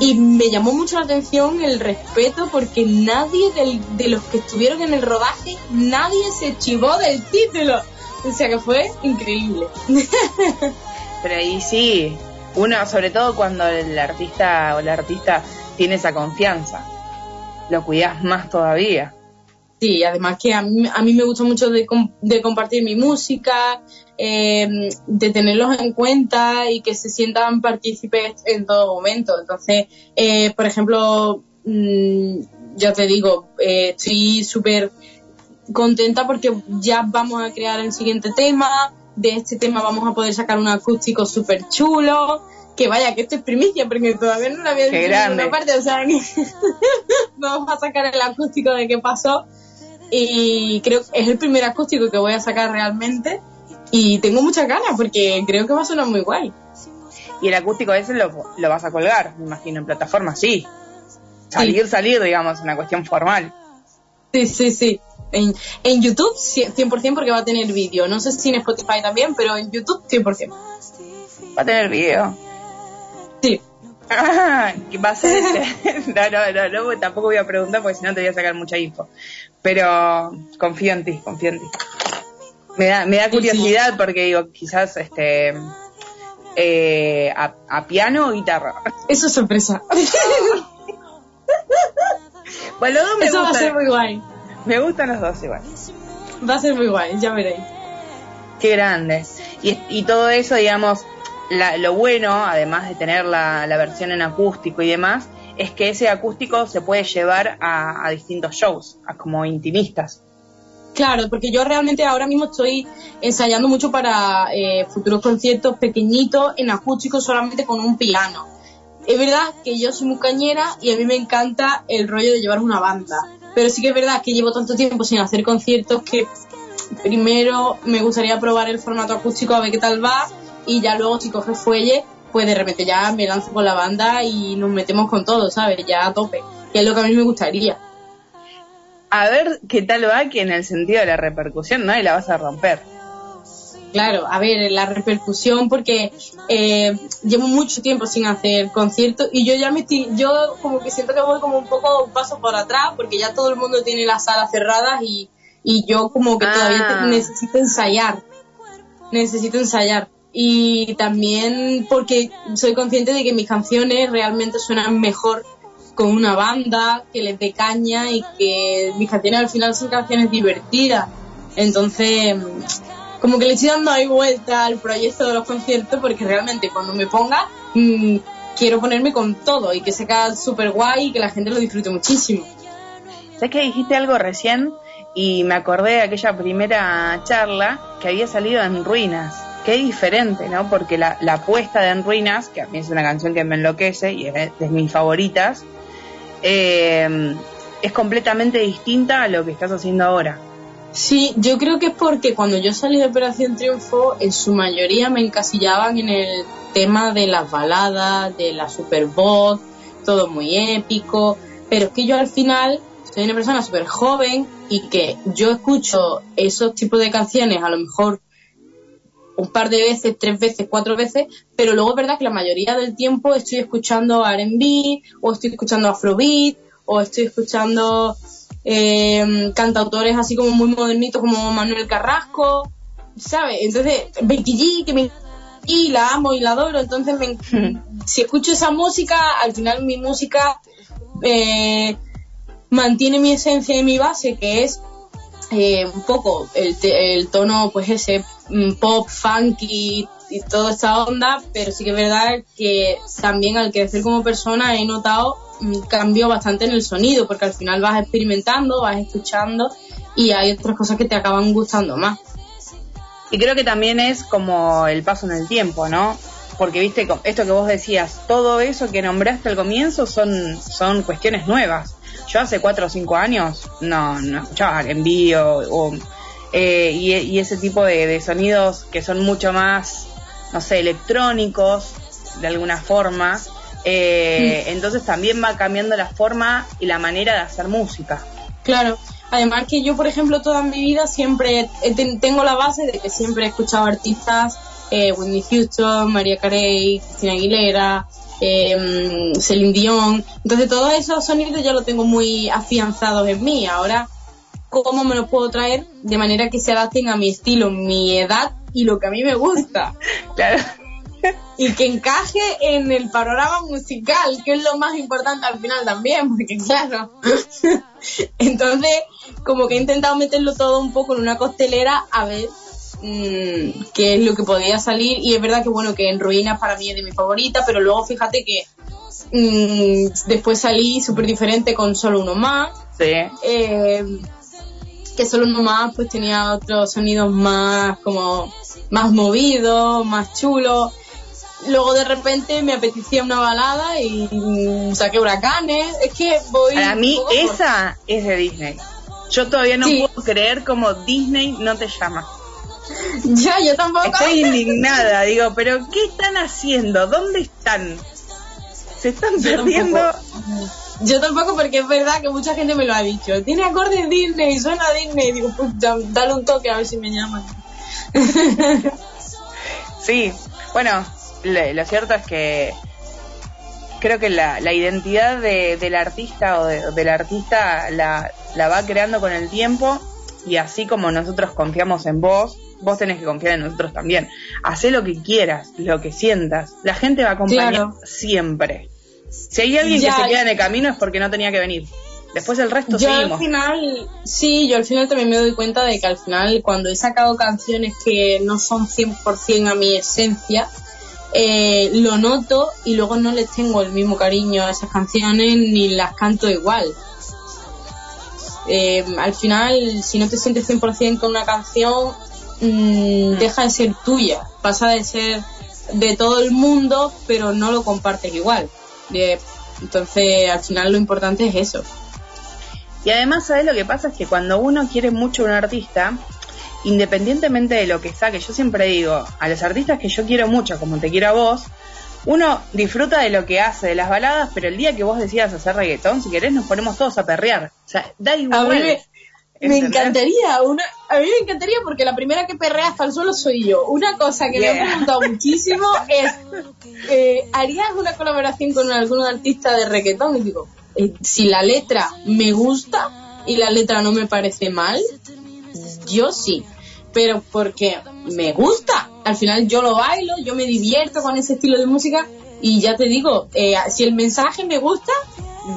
y me llamó mucho la atención el respeto porque nadie del- de los que estuvieron en el rodaje, nadie se chivó del título. O sea que fue increíble. Pero ahí sí, uno, sobre todo cuando el artista o la artista tiene esa confianza, lo cuidas más todavía. Sí, además que a mí, a mí me gusta mucho de, de compartir mi música, eh, de tenerlos en cuenta y que se sientan partícipes en todo momento. Entonces, eh, por ejemplo, mm, ya te digo, eh, estoy súper contenta porque ya vamos a crear el siguiente tema. De este tema vamos a poder sacar un acústico súper chulo. Que vaya, que esto es primicia porque todavía no lo había dicho en ninguna parte. O sea, que vamos a sacar el acústico de qué pasó. Y creo que es el primer acústico que voy a sacar realmente. Y tengo muchas ganas porque creo que va a sonar muy guay. Y el acústico ese lo, lo vas a colgar, me imagino, en plataforma, sí. Salir, salir, digamos, una cuestión formal. Sí, sí, sí. En, en YouTube sí, 100% porque va a tener vídeo. No sé si en Spotify también, pero en YouTube 100%. Va a tener video. Sí. Ah, va a ser no, no, no, no, tampoco voy a preguntar porque si no te voy a sacar mucha info. Pero confío en ti, confío en ti. Me da, me da curiosidad porque digo, quizás este eh, a, a piano o guitarra. Eso es sorpresa. Bueno, los dos me Eso va a gustan. ser muy guay. Me gustan los dos igual. Va a ser muy guay, ya veréis. Qué grande. Y, y todo eso, digamos, la- lo bueno, además de tener la, la versión en acústico y demás, es que ese acústico se puede llevar a, a distintos shows, a como intimistas. Claro, porque yo realmente ahora mismo estoy ensayando mucho para eh, futuros conciertos pequeñitos en acústico solamente con un piano. Es verdad que yo soy muy cañera y a mí me encanta el rollo de llevar una banda. Pero sí que es verdad que llevo tanto tiempo sin hacer conciertos que primero me gustaría probar el formato acústico a ver qué tal va y ya luego si coge fuelle pues de repente ya me lanzo con la banda y nos metemos con todo, ¿sabes? Ya a tope, que es lo que a mí me gustaría. A ver qué tal va, que en el sentido de la repercusión, ¿no? Y la vas a romper. claro. A ver, la repercusión, porque eh, llevo mucho tiempo sin hacer conciertos y yo ya me estoy, yo como que siento que voy como un poco un paso por atrás, porque ya todo el mundo tiene las salas cerradas y, y yo como que todavía Ah. necesito ensayar. Necesito ensayar. Y también porque soy consciente de que mis canciones realmente suenan mejor con una banda que les dé caña y que mis canciones al final son canciones divertidas. Entonces, como que le estoy dando ahí vuelta al proyecto de los conciertos porque realmente cuando me ponga mm, quiero ponerme con todo y que sea súper guay y que la gente lo disfrute muchísimo. ¿Sabes que dijiste algo recién? Y me acordé de aquella primera charla que había salido en Ruinas. Qué diferente, ¿no? Porque la, la de En Ruinas, que a mí es una canción que me enloquece y es de mis favoritas, eh, es completamente distinta a lo que estás haciendo ahora. Sí, yo creo que es porque cuando yo salí de Operación Triunfo, en su mayoría me encasillaban en el tema de las baladas, de la super voz, todo muy épico, pero es que yo al final soy una persona súper joven y que yo escucho esos tipos de canciones a lo mejor un par de veces, tres veces, cuatro veces, pero luego es verdad que la mayoría del tiempo estoy escuchando R&B o estoy escuchando Afrobeat o estoy escuchando eh, cantautores así como muy modernitos como Manuel Carrasco, ¿sabes? Entonces, Becky G, que me y la amo y la adoro, entonces me- si escucho esa música, al final mi música eh, mantiene mi esencia y mi base, que es eh, un poco el, el tono, pues ese mm, pop, funky y toda esta onda, pero sí que es verdad que también al crecer como persona he notado un cambio bastante en el sonido, porque al final vas experimentando, vas escuchando y hay otras cosas que te acaban gustando más. Y creo que también es como el paso en el tiempo, ¿no? Porque viste, esto que vos decías, todo eso que nombraste al comienzo son, son cuestiones nuevas. Yo hace cuatro o cinco años no, no escuchaba R&B o, o, eh, y, y ese tipo de, de sonidos que son mucho más, no sé, electrónicos de alguna forma. Eh, Entonces también va cambiando la forma y la manera de hacer música. Claro, además que yo, por ejemplo, toda mi vida siempre tengo la base de que siempre he escuchado artistas, eh, Whitney Houston, María Carey, Cristina Aguilera, eh, Celine Dion. Entonces todos esos sonidos ya los tengo muy afianzados en mí. Ahora, ¿cómo me los puedo traer de manera que se adapten a mi estilo, mi edad y lo que a mí me gusta? Claro. Y que encaje en el panorama musical, que es lo más importante al final también, porque claro. Entonces, como que he intentado meterlo todo un poco en una costelera a ver mm, qué es lo que podía salir. Y es verdad que bueno, que en Ruinas para mí es de mi favorita, pero luego fíjate que mm, después salí súper diferente con solo uno más. Sí. Eh, que solo uno más pues tenía otros sonidos más como más movidos, más chulos. Luego de repente me apetecía una balada y mm, saqué huracanes. Es que voy. Para mí por- esa es de Disney. Yo todavía no Sí. puedo creer como Disney no te llama. Ya, yo tampoco. Estoy indignada, digo, pero ¿qué están haciendo? ¿Dónde están? Se están Yo perdiendo. tampoco. Yo tampoco, porque es verdad que mucha gente me lo ha dicho. Tiene acordes Disney, suena a Disney. Digo, pues da- dale un toque a ver si me llaman. Sí, bueno, lo, lo cierto es que creo que la, la identidad de- del artista o de- del artista la, la va creando con el tiempo y así como nosotros confiamos en vos, vos tenés que confiar en nosotros también. Hacé lo que quieras, lo que sientas. La gente va a acompañar Claro. siempre. Si hay alguien Ya. que se queda en el camino es porque no tenía que venir. Después el resto Yo al seguimos. final, sí, yo al final también me doy cuenta de que al final cuando he sacado canciones que no son 100% a mi esencia, eh, lo noto y luego no les tengo el mismo cariño a esas canciones ni las canto igual. Eh, al final, si no te sientes 100% con una canción, deja de ser tuya, pasa de ser de todo el mundo, pero no lo compartes igual. Eh, entonces, al final lo importante es eso. Y además, ¿sabes lo que pasa? Es que cuando uno quiere mucho a un artista, independientemente de lo que saque, yo siempre digo, a los artistas que yo quiero mucho, como te quiero a vos, uno disfruta de lo que hace, de las baladas, pero el día que vos decidas hacer reggaetón, si querés, nos ponemos todos a perrear. O sea, da A mí igual. Me, Me ¿entendés? encantaría, una, a mí me encantaría porque la primera que perrea hasta el suelo soy yo. Una cosa que me Yeah. han preguntado muchísimo es, eh, ¿harías una colaboración con algún artista de reggaetón? Y digo, eh, si la letra me gusta y la letra no me parece mal, yo sí. Pero porque me gusta. Al final yo lo bailo, yo me divierto con ese estilo de música y ya te digo, eh, si el mensaje me gusta,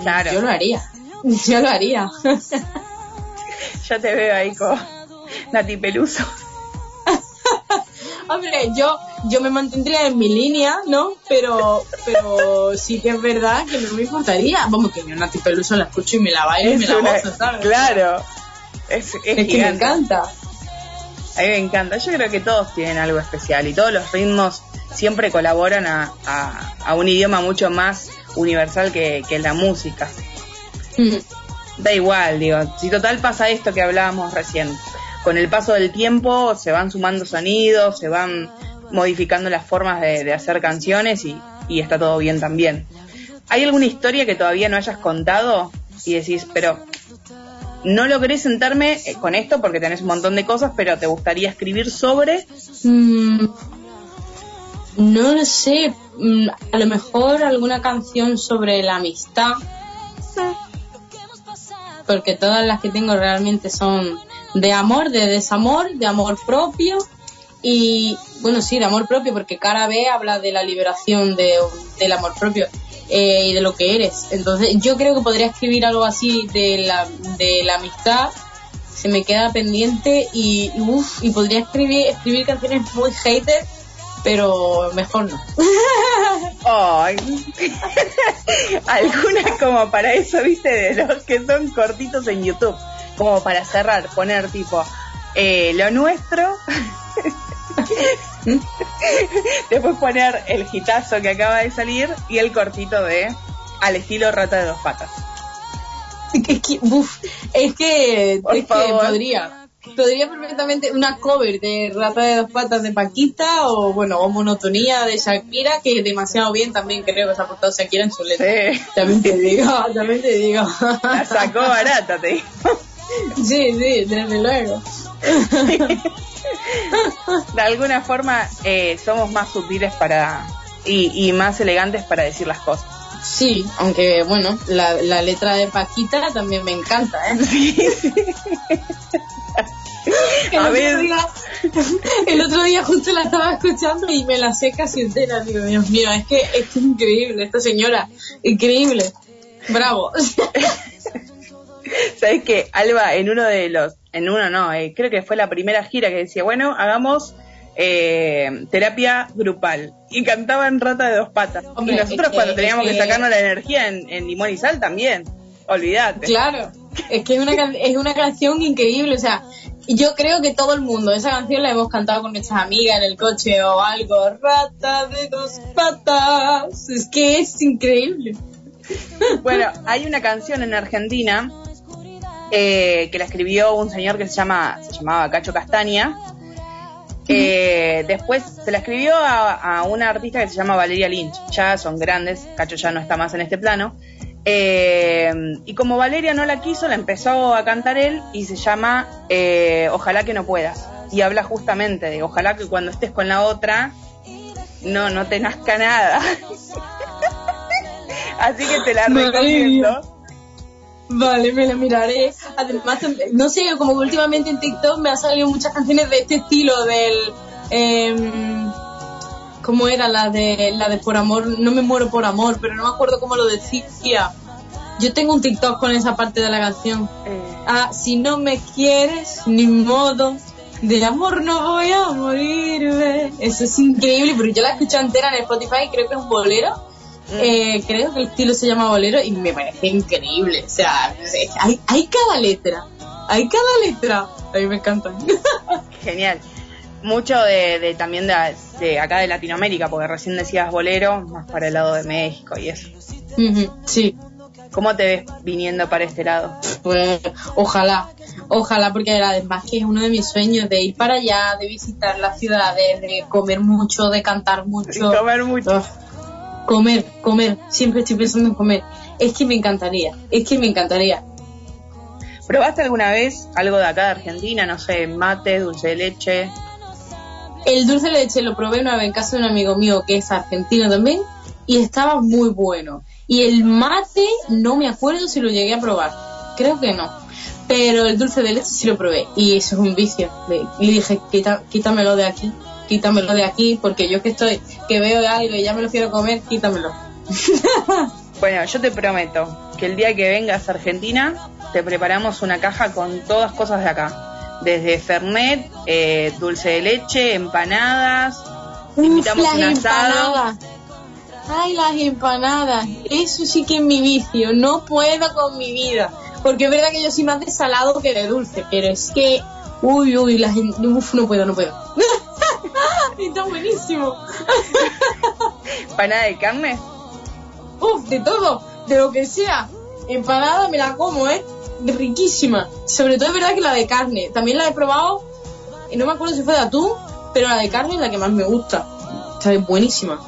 Claro. yo lo haría. Yo lo haría. Ya te veo ahí con Nati Peluso. Hombre, yo, yo me mantendría en mi línea, ¿no? Pero, pero sí que es verdad que no me importaría. Vamos, que yo Nati Peluso la escucho y me la bailo y me la una- gozo, ¿sabes? Claro. Es, es Es que me encanta. A mí me encanta. Yo creo que todos tienen algo especial y todos los ritmos siempre colaboran a, a- a un idioma mucho más universal que, que la música. Mm. Da igual, digo, si total pasa esto que hablábamos recién. Con el paso del tiempo se van sumando sonidos, se van modificando las formas de, hacer canciones y, y está todo bien también. ¿Hay alguna historia que todavía no hayas contado y decís, pero no logré sentarme eh, con esto porque tenés un montón de cosas, pero te gustaría escribir sobre? Mm, no lo sé. Mm, a lo mejor alguna canción sobre la amistad. Porque todas las que tengo realmente son de amor, de desamor, de amor propio. Y bueno, sí, de amor propio, porque Cara B habla de la liberación de, del amor propio eh, y de lo que eres. Entonces, yo creo que podría escribir algo así de la, de la amistad. Se me queda pendiente y, y, uf, y podría escribir, escribir canciones muy hater, pero mejor no. Ay. Algunas como para eso, viste, de los que son cortitos en YouTube. Como para cerrar, poner tipo, eh, lo nuestro. Después poner el hitazo que acaba de salir y el cortito de al estilo rata de dos patas. Es que, uf, es que, es que podría. Podría perfectamente una cover de Rata de dos patas de Paquita o bueno, o Monotonía de Shakira, que demasiado bien también creo que se ha portado Shakira en su letra. Sí. También te digo, también te digo. La sacó barata, te digo. Sí, sí, desde luego. De alguna forma eh, somos más sutiles para y, y más elegantes para decir las cosas. Sí, aunque bueno, la, la letra de Paquita también me encanta, ¿eh? El, A otro ver. día, el otro día justo la estaba escuchando y me la sé casi entera. Digo, Dios mío, es que es que es increíble esta señora. Increíble. Bravo. ¿Sabes que Alba en uno de los, en uno no, eh, creo que fue la primera gira que decía, bueno, hagamos eh, terapia grupal y cantaban Rata de dos patas. Hombre, y nosotros es que- cuando teníamos es que, que- sacarnos la energía en, en Limón y Sal también, olvídate. Claro, es que es una, es una canción increíble, o sea, yo creo que todo el mundo, esa canción la hemos cantado con nuestras amigas en el coche o algo, rata de dos patas, es que es increíble. Bueno, hay una canción en Argentina eh, que la escribió un señor que se llama se llamaba Cacho Castaña. Eh, después se la escribió a, a una artista que se llama Valeria Lynch. Ya son grandes, Cacho ya no está más en este plano. Eh, y como Valeria no la quiso, la empezó a cantar él y se llama eh, Ojalá que no puedas. Y habla justamente de ojalá que cuando estés con la otra no, no te nazca nada. Así que te la Madre recomiendo. Vale, me la miraré. Además, no sé, como últimamente en TikTok me han salido muchas canciones de este estilo del... em, ¿Cómo era la de la de por amor? No me muero por amor, pero no me acuerdo cómo lo decía. Yo tengo un TikTok con esa parte de la canción. Eh, Ah, si no me quieres, ni modo. De amor no voy a morirme. Eso es increíble, porque yo la escuché entera en Spotify, creo que es un bolero. Eh, creo que el estilo se llama bolero y me parece increíble. O sea, hay, hay cada letra. Hay cada letra. A mí me encanta. Genial. Mucho de, de también de, de acá de Latinoamérica, porque recién decías bolero, más para el lado de México y eso. Sí, ¿Cómo te ves viniendo para este lado? pues ojalá. Ojalá, porque además que es uno de mis sueños de ir para allá, de visitar las ciudades, de comer mucho, de cantar mucho. Comer mucho. Comer, comer. Siempre estoy pensando en comer. Es que me encantaría. Es que me encantaría. ¿Probaste alguna vez algo de acá de Argentina? No sé, mate, dulce de leche. El dulce de leche lo probé una vez en casa de un amigo mío que es argentino también y estaba muy bueno. Y el mate no me acuerdo si lo llegué a probar. Creo que no. Pero el dulce de leche sí lo probé y eso es un vicio. Y dije, Quita, quítamelo de aquí, quítamelo de aquí, porque yo que estoy, que veo algo y ya me lo quiero comer, quítamelo. Bueno, yo te prometo que el día que vengas a Argentina te preparamos una caja con todas cosas de acá. Desde Fernet, eh, dulce de leche, empanadas. Te invitamos las un asado. empanadas. Ay, las empanadas. Eso sí que es mi vicio. No puedo con mi vida. Porque es verdad que yo soy más de salado que de dulce. Pero es que. Uy, uy, las. Uf, no puedo, no puedo. Está buenísimo. ¿Empanada de carne? Uf, de todo. De lo que sea. Empanada me la como, ¿eh? Riquísima. Sobre todo es verdad que la de carne. También la he probado. Y no me acuerdo si fue de atún. Pero la de carne es la que más me gusta. Está buenísima.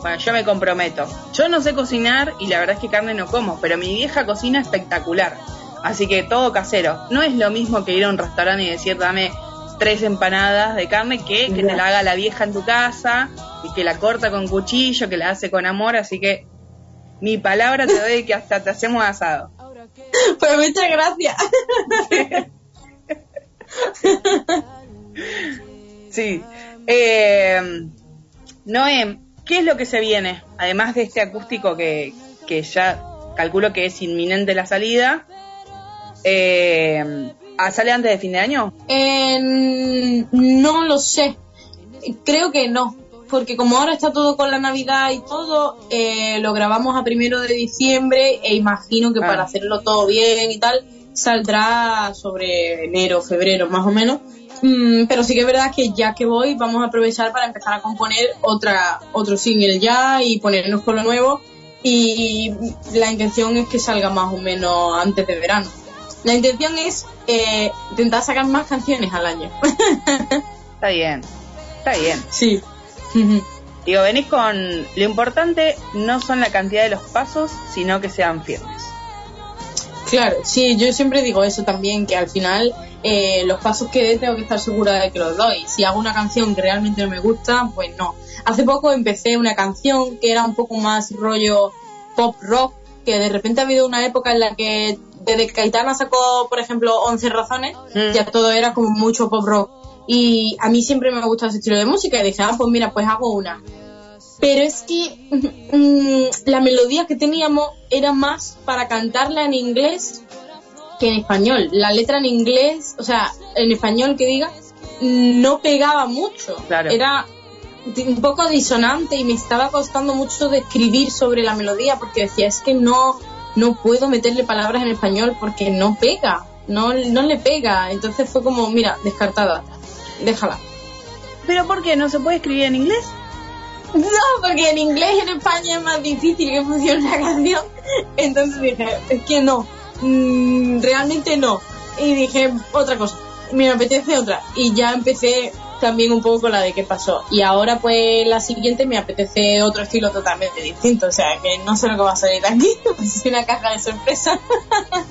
Bueno, yo me comprometo. Yo no sé cocinar y la verdad es que carne no como, pero mi vieja cocina espectacular. Así que todo casero. No es lo mismo que ir a un restaurante y decir dame tres empanadas de carne que que te la haga la vieja en tu casa y que la corta con cuchillo, que la hace con amor. Así que mi palabra te doy que hasta te hacemos asado. Pues muchas gracias. Sí. Eh, Noé, ¿qué es lo que se viene? Además de este acústico que, que ya calculo que es inminente la salida. Eh, ¿ah, ¿Sale antes de fin de año? Eh, no lo sé. Creo que no. Porque como ahora está todo con la Navidad y todo, eh, lo grabamos a primero de diciembre e imagino que Ah. para hacerlo todo bien y tal, saldrá sobre enero, febrero más o menos. Mm, pero sí que es verdad que ya que voy, vamos a aprovechar para empezar a componer otra, otro single ya y ponernos con lo nuevo. Y la intención es que salga más o menos antes de verano. La intención es eh, intentar sacar más canciones al año. Está bien, está bien. Sí. Digo, venís con... Lo importante no son la cantidad de los pasos, sino que sean firmes. Claro, sí, yo siempre digo eso también, que al final eh, los pasos que dé tengo que estar segura de que los doy. Si hago una canción que realmente no me gusta, pues no. Hace poco empecé una canción que era un poco más rollo pop rock, que de repente ha habido una época en la que desde que Caetana sacó, por ejemplo, 11 razones, Mm. ya todo era como mucho pop rock. Y a mí siempre me ha gustado ese estilo de música y dije, ah, pues mira, pues hago una. Pero es que mm, la melodía que teníamos era más para cantarla en inglés que en español. La letra en inglés, o sea, en español que diga, no pegaba mucho. Claro. Era un poco disonante y me estaba costando mucho de escribir sobre la melodía porque decía, es que no, no puedo meterle palabras en español porque no pega, no, no le pega. Entonces fue como, mira, descartada, déjala. ¿Pero por qué? ¿No se puede escribir en inglés? No, porque en inglés en España es más difícil que funcione la canción. Entonces dije, es que no, mm, realmente no. Y dije, otra cosa, me apetece otra. Y ya empecé también un poco con la de qué pasó. Y ahora pues la siguiente me apetece otro estilo totalmente distinto. O sea, que no sé lo que va a salir aquí. Es una caja de sorpresa.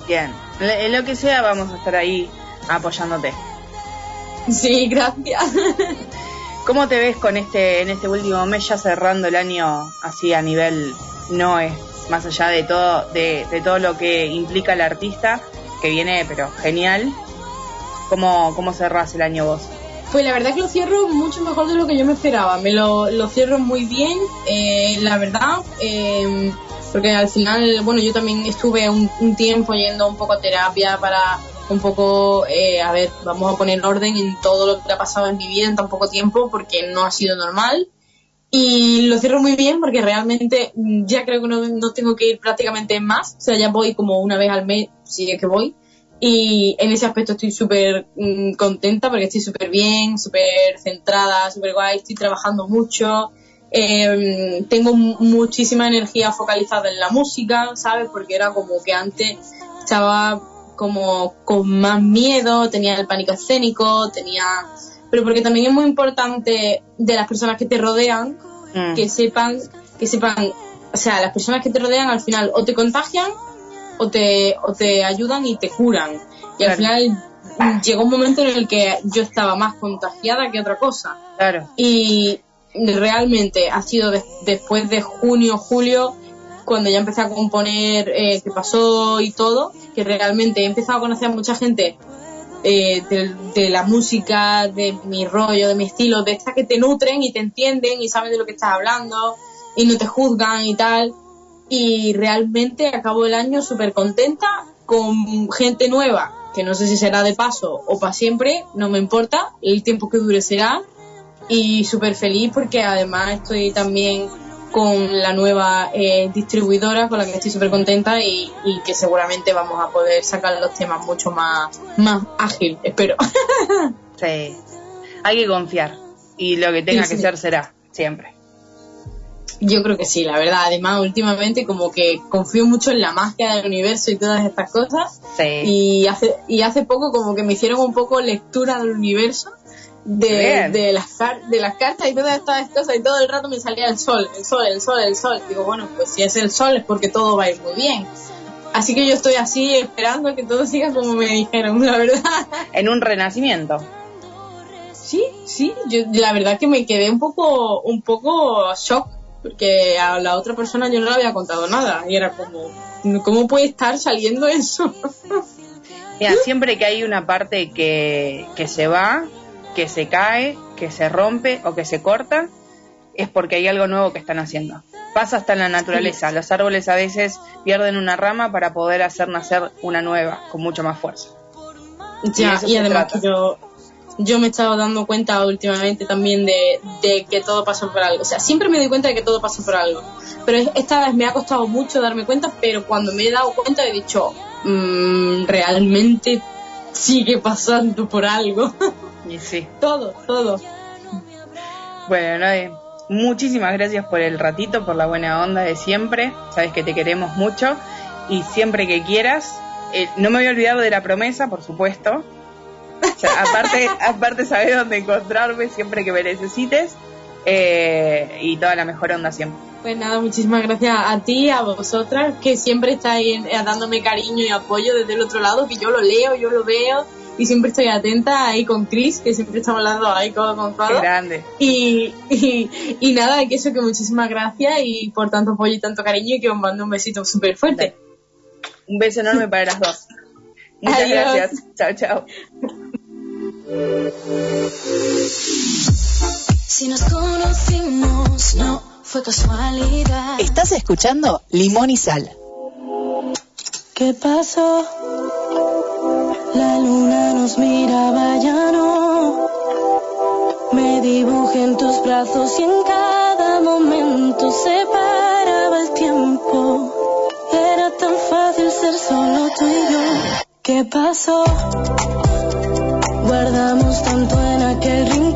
Bien. Lo que sea, vamos a estar ahí apoyándote. Sí, gracias. ¿Cómo te ves con este en este último mes ya cerrando el año así a nivel Noe, más allá de todo de, de todo lo que implica el artista que viene pero genial? ¿Cómo cómo cerrás el año vos? Pues la verdad que lo cierro mucho mejor de lo que yo me esperaba. Me lo, lo cierro muy bien, eh, la verdad, eh, porque al final, bueno, yo también estuve un, un tiempo yendo un poco a terapia para un poco, eh, a ver, vamos a poner orden en todo lo que ha pasado en mi vida en tan poco tiempo, porque no ha sido normal. Y lo cierro muy bien porque realmente mm, ya creo que no, no tengo que ir prácticamente más. O sea, ya voy como una vez al mes, si es que voy. Y en ese aspecto estoy súper mm, contenta porque estoy súper bien, súper centrada, súper guay, estoy trabajando mucho. Eh, tengo mu- muchísima energía focalizada en la música, ¿sabes? Porque era como que antes estaba como con más miedo, tenía el pánico escénico, tenía... Pero porque también es muy importante de las personas que te rodean Mm. que sepan, que sepan, o sea, las personas que te rodean al final o te contagian o te, o te ayudan y te curan. Y al final mm, llegó un momento en el que yo estaba más contagiada que otra cosa. Claro. Y realmente ha sido de- después de junio, julio, cuando ya empecé a componer eh, qué pasó y todo, que realmente he empezado a conocer a mucha gente eh, de, de la música, de mi rollo, de mi estilo, de estas que te nutren y te entienden y saben de lo que estás hablando y no te juzgan y tal. Y realmente acabo el año súper contenta con gente nueva, que no sé si será de paso o para siempre, no me importa, el tiempo que dure será. Y súper feliz porque además estoy también con la nueva eh, distribuidora con la que estoy súper contenta y, y que seguramente vamos a poder sacar los temas mucho más, más ágil, espero. Sí. Hay que confiar. Y lo que tenga Sí, que sí. ser será. Siempre. Yo creo que sí, la verdad. Además, últimamente como que confío mucho en la magia del universo y todas estas cosas. Sí. Y hace, y hace poco como que me hicieron un poco lectura del universo. De, Bien. de, las, car- de las cartas y todas estas cosas y todo el rato me salía el sol, el sol, el sol, el sol. Digo, bueno, pues si es el sol es porque todo va a ir muy bien. Así que yo estoy así esperando que todo siga como me dijeron, la verdad. En un renacimiento. Sí, sí, yo la verdad que me quedé un poco, un poco shock, porque a la otra persona yo no le había contado nada, y era como, ¿cómo puede estar saliendo eso? Mira, siempre que hay una parte que, que se va, que se cae, que se rompe o que se corta, es porque hay algo nuevo que están haciendo. Pasa hasta en la naturaleza. Los árboles a veces pierden una rama para poder hacer nacer una nueva, con mucho más fuerza. Ya, y además que yo, yo me he estado dando cuenta últimamente también de, de que todo pasa por algo. O sea, siempre me doy cuenta de que todo pasa por algo. Pero es- esta vez me ha costado mucho darme cuenta, pero cuando me he dado cuenta he dicho, "Mm, realmente sigue pasando por algo. Y sí. todo, todo. Bueno, muchísimas gracias por el ratito, por la buena onda de siempre. Sabes que te queremos mucho y siempre que quieras. eh, no me voy a olvidar de la promesa, por supuesto. O sea, aparte, aparte sabes dónde encontrarme siempre que me necesites. eh, y toda la mejor onda siempre. Pues nada, muchísimas gracias a ti, a vosotras, que siempre estáis eh, dándome cariño y apoyo desde el otro lado, que yo lo leo, yo lo veo y siempre estoy atenta ahí con Chris, que siempre estamos hablando ahí codo con Qué codo. grande. Y, y, y nada, que eso, que muchísimas gracias y por tanto apoyo y tanto cariño y que os mando un besito súper fuerte. Un beso enorme para las dos. Muchas Adiós. gracias. Chao, chao. Si nos conocimos, no fue casualidad. Estás escuchando Limón y Sal. ¿Qué pasó? La luna nos miraba ya no. Me dibujé en tus brazos y en cada momento se paraba el tiempo. Era tan fácil ser solo tú y yo. ¿Qué pasó? Guardamos tanto en aquel rincón.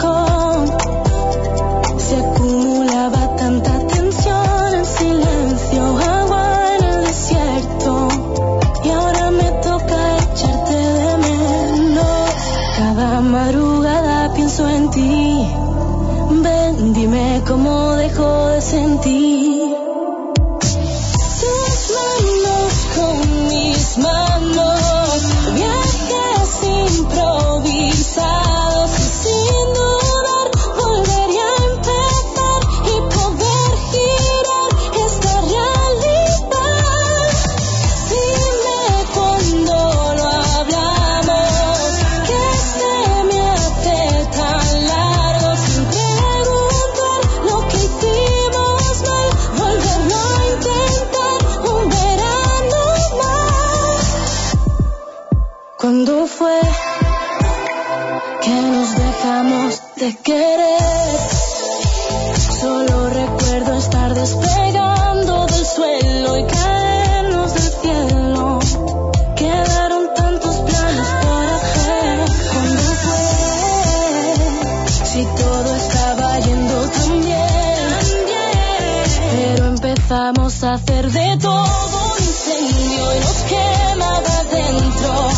Hacer de todo un incendio y nos quemaba dentro.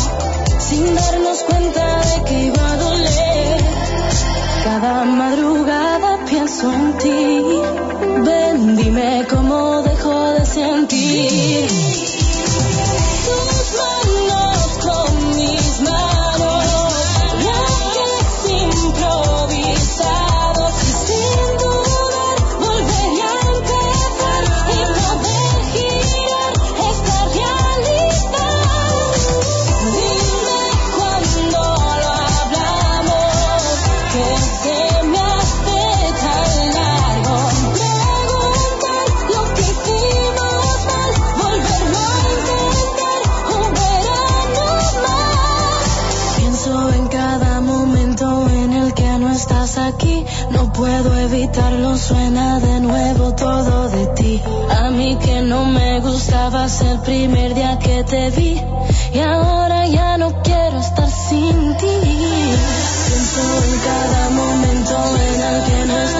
Sin darnos puedo evitarlo, suena de nuevo todo de ti. A mí que no me gustaba ser el primer día que te vi. Y ahora ya no quiero estar sin ti. Pienso en cada momento en el que no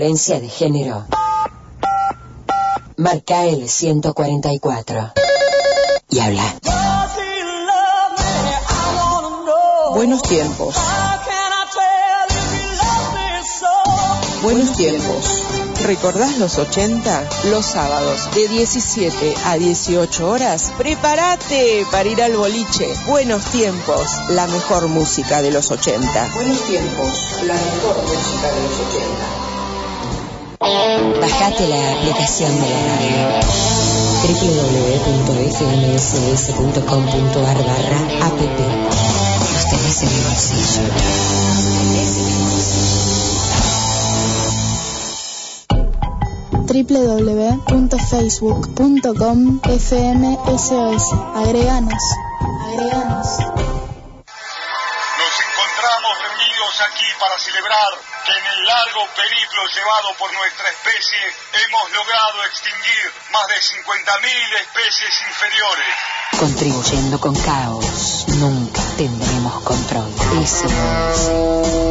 Violencia de género. Marca el 144. Y habla. Buenos tiempos. Buenos tiempos. ¿Recordás los 80? Los sábados de 17 a 18 horas, prepárate para ir al boliche. Buenos tiempos, la mejor música de los 80. Buenos tiempos, la mejor música de los 80. Bajate la aplicación de la radio www.fmss.com.ar barra app Los tenés en el bolsillo. Www.facebook.com FMSOS. Agreganos. Periplo llevado por nuestra especie hemos logrado extinguir más de 50.000 especies inferiores. Contribuyendo con caos, nunca tendremos control. SOS.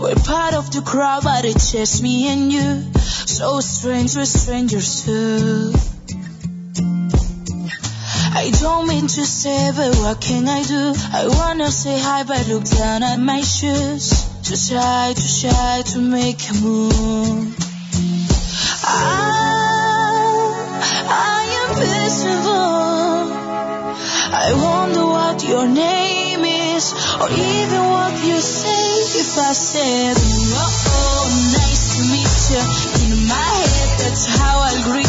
We're part of the crowd, but it's just me and you. So strange, we're strangers too. I don't mean to say, but what can I do? I wanna say hi, but look down at my shoes. Too shy, too shy to make a move. Ah, I, I am visible. I wonder what your name is, or even what you say I said, oh, oh nice to meet you. In my head, that's how I'll greet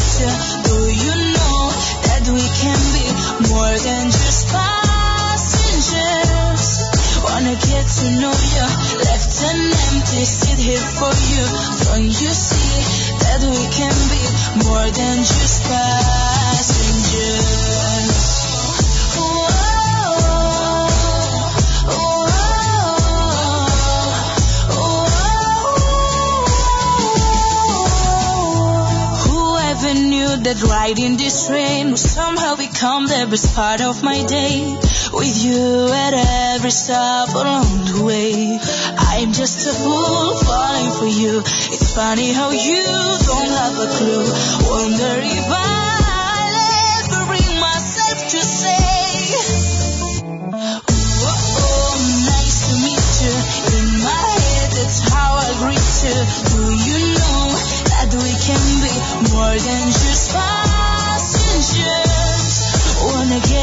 the best part of my day? With you at every stop along the way. I'm just a fool falling for you. It's funny how you don't have a clue. Wonder if I'll ever bring myself to say, oh, oh, nice to meet you. In my head, that's how I greet you. Do you know that we can be more than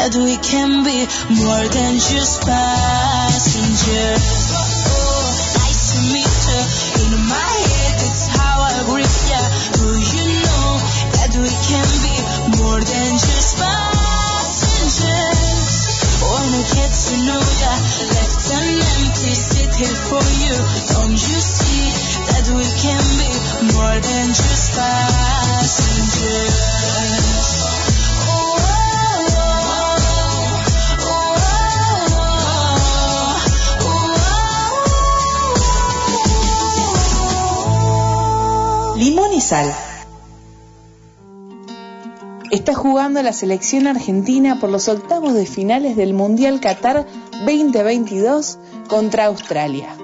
that we can be more than just passengers? Oh, nice to meet you. In my head, how I greet you. Do you know that we can be more than just passengers? Wanna get to know ya, left empty here for you. Don't you see that we can be more than just passengers? Limón y sal. Está jugando la selección argentina por los octavos de finales del Mundial Qatar 2022 contra Australia.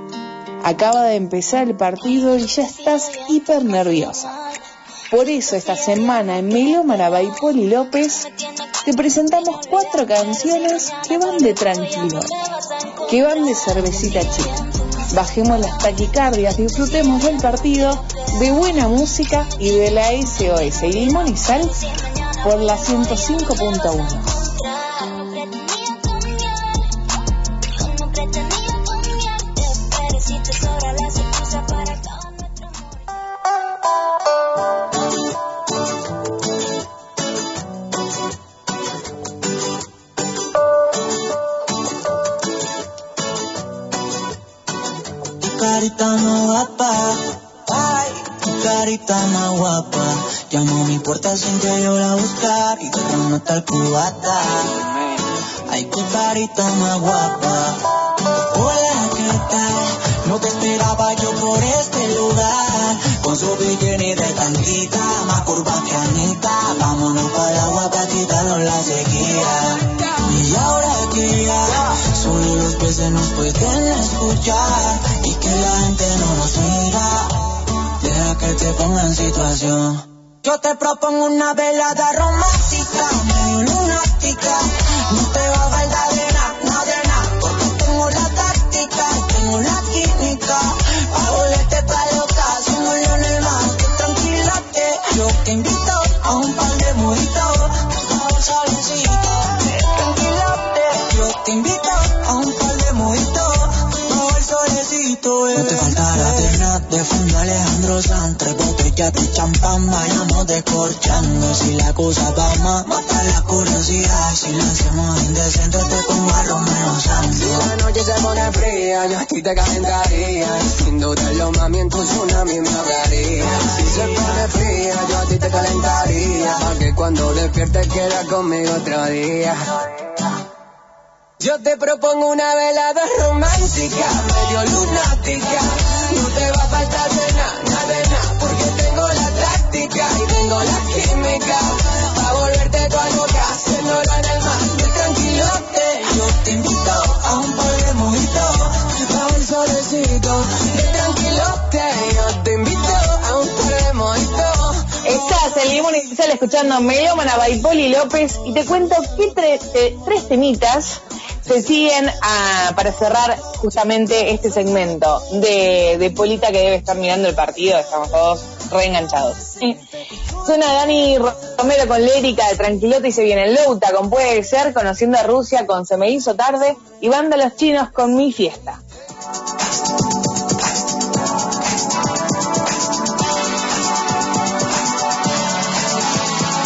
Acaba de empezar el partido y ya estás hiper nerviosa. Por eso esta semana en Melómara y Poli López te presentamos cuatro canciones que van de tranquilo, que van de cervecita chica. Bajemos las taquicardias, disfrutemos del partido, de buena música y de la SOS y limón y sal por la 105.1. ponga en situación. Yo te propongo una velada romántica, medio lunática, no te va a faltar de nada, nada de nada, porque tengo la táctica, tengo la química, pa' volverte pa' loca, haciéndolo en el mar, que tranquilate, yo te invito a un par de mojitos, un solecito, tranquilate, yo te invito a un par de mojitos, el solecito, No te faltará de nada, de fondo Alejandro Sanz, de champán, vayamos descorchando, si la cosa va más, mata la curiosidad, si la hacemos indecente, te pongo a Romeo Santos. Si la noche se pone fría, yo a ti te calentaría. Sin dudarlo, mami, en tu tsunami me ahogaría. Si se pone fría, yo a ti te calentaría. Pa' que cuando despiertes quieras conmigo otro día. Yo te propongo una velada romántica, medio lunática. No te va a faltar tengo la química. Pa' volverte tu loca, haciéndolo en el mar. De tranquilote, Yo te invito a un par de mojitos, bajo el solecito. De tranquilote, yo te invito a un par de mojitos. Estás en Limón Sal escuchando Melómana by Poli López y te cuento que tre- te- tres temitas se siguen ah, para cerrar justamente este segmento de, de Polita que debe estar mirando el partido, estamos todos reenganchados. Suena Dani Romero con Lérica de Tranquilote y se viene Louta con Puede Ser, Conociendo a Rusia con Se Me Hizo Tarde y Banda Los Chinos con Mi Fiesta.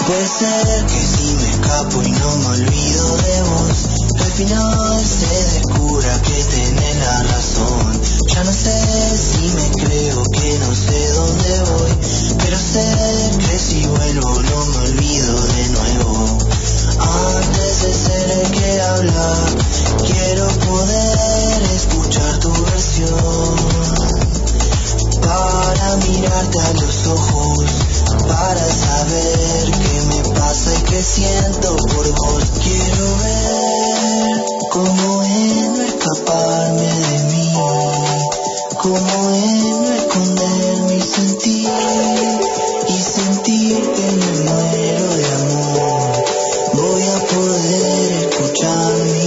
Puede ser que si me escapo y no me olvido de vos, final se descubra que tenés la razón. Ya no sé si me creo que no sé dónde voy, pero sé que si vuelvo no me olvido de nuevo. Antes de ser el que habla, quiero poder escuchar tu versión. Para mirarte a los ojos, para saber qué me pasa y qué siento por vos. Quiero ver. Como es no escaparme de mí, como es no esconder mi sentir y sentir que me muero de amor. Voy a poder escucharme.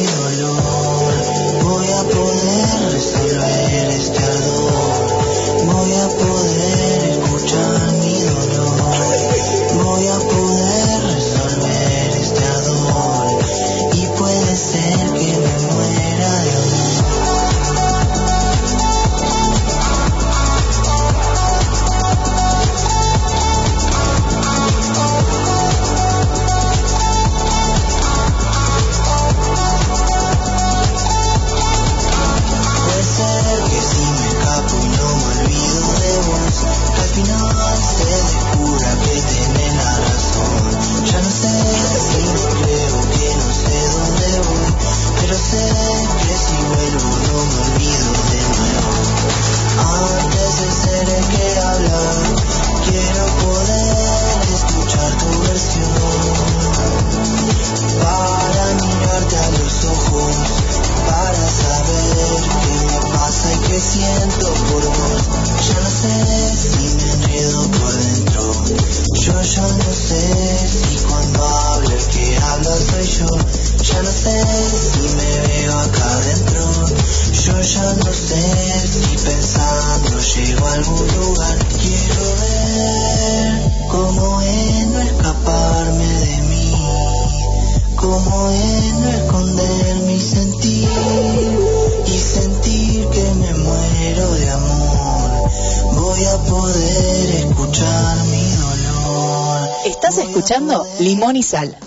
escuchando Limón y Sal.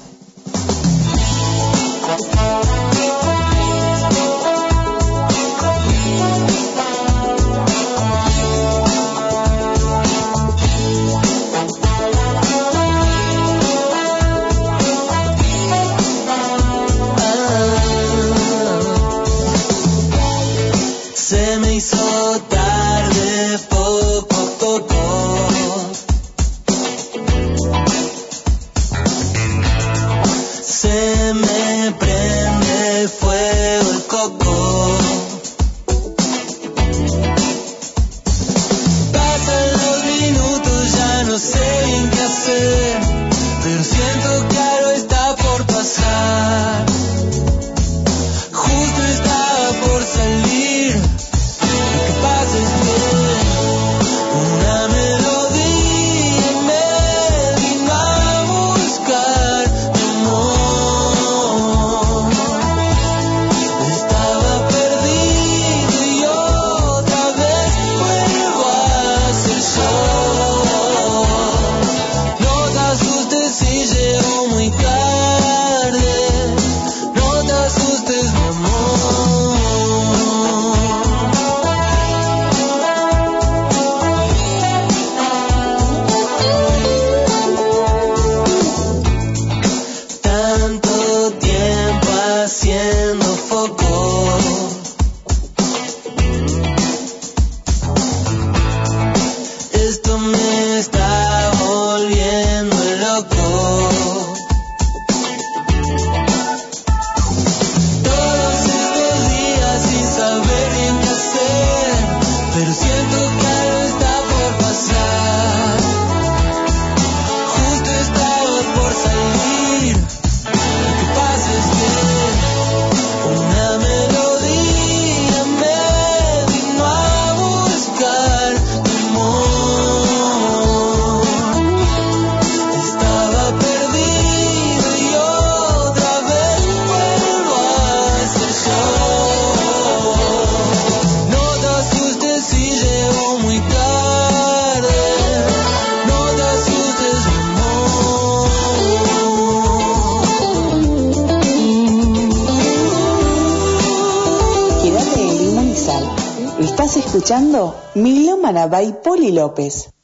López.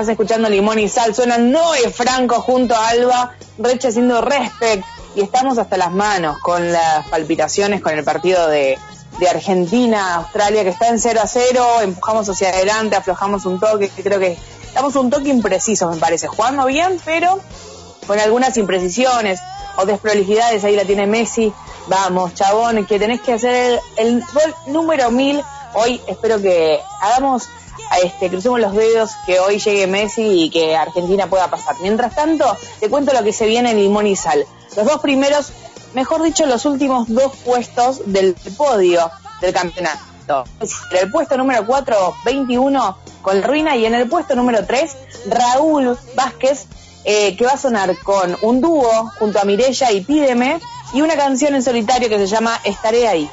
estás escuchando Limón y Sal, suena Noé Franco junto a Alba Reche haciendo respect. Y estamos hasta las manos con las palpitaciones, con el partido de, Argentina, Australia, que está en 0 a 0, empujamos hacia adelante, aflojamos un toque, que creo que estamos un toque imprecisos, me parece, jugando bien, pero con algunas imprecisiones o desprolijidades, ahí la tiene Messi, vamos, chabón, que tenés que hacer el, el gol número 1000, hoy espero que hagamos este, crucemos los dedos que hoy llegue Messi y que Argentina pueda pasar. Mientras tanto, te cuento lo que se viene en Limón y Sal. Los dos primeros, mejor dicho, los últimos dos puestos del podio del campeonato. En el puesto número 4, 21 con Ruina y en el puesto número 3, Raúl Vázquez, eh, que va a sonar con un dúo junto a Mirella y Pídeme y una canción en solitario que se llama Estaré ahí.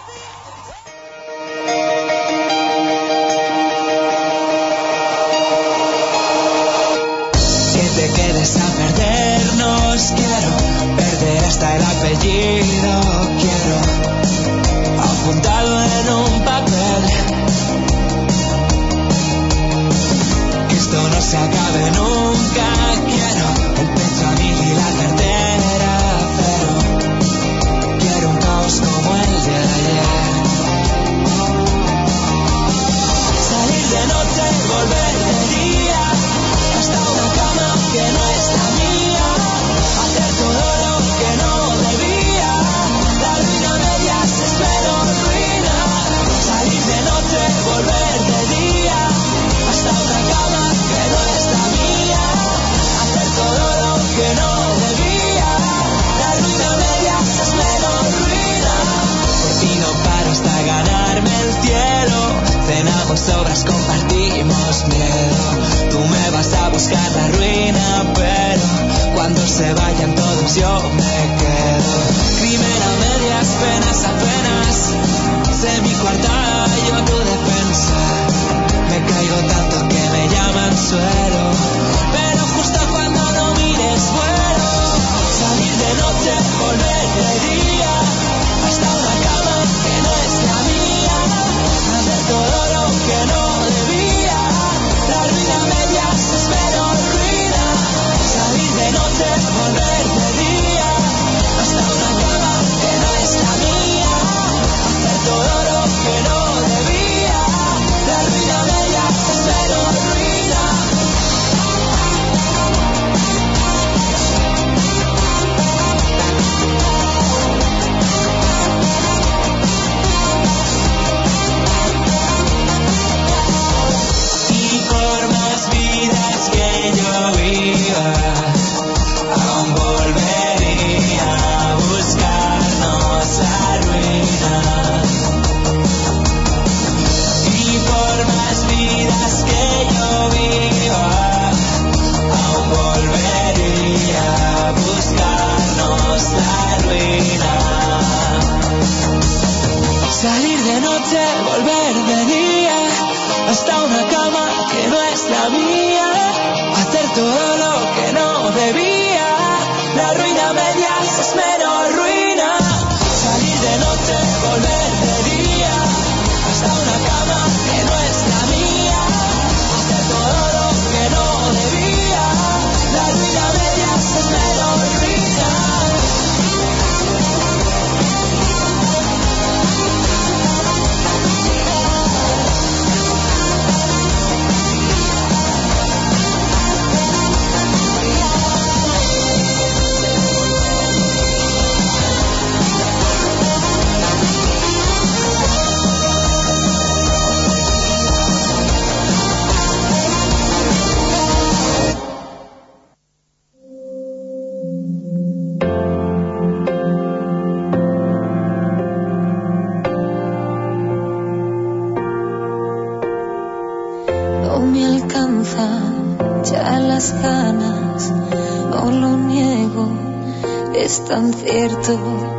tan cierto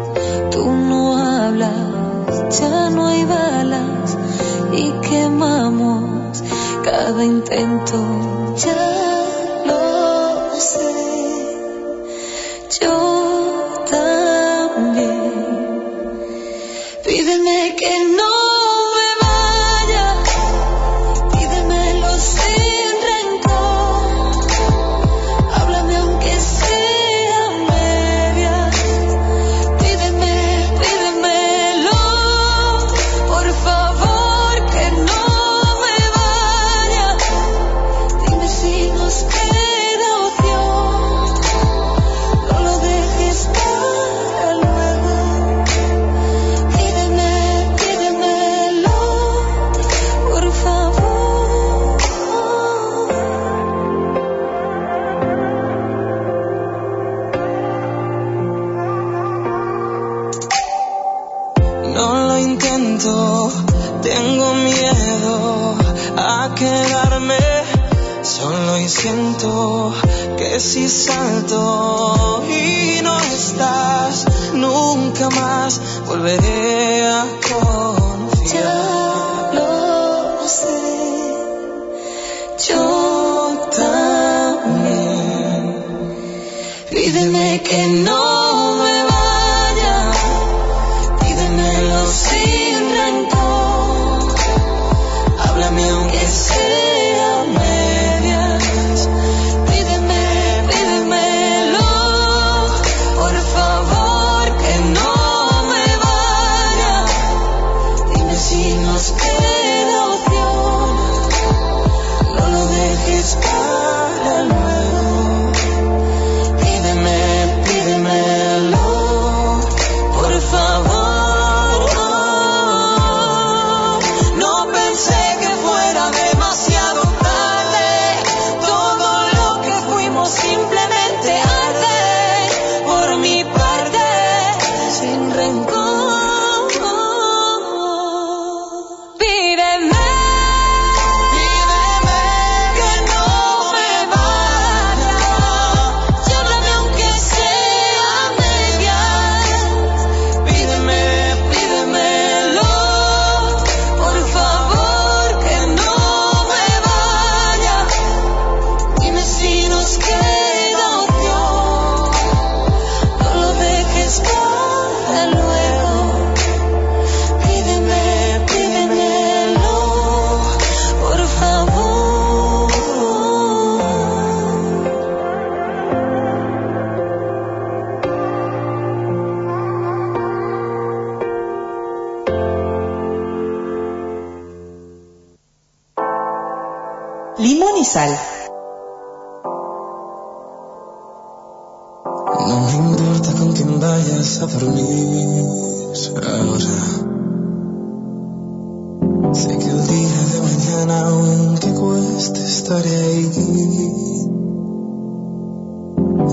Sé que el día de mañana, aunque cueste, estaré ahí.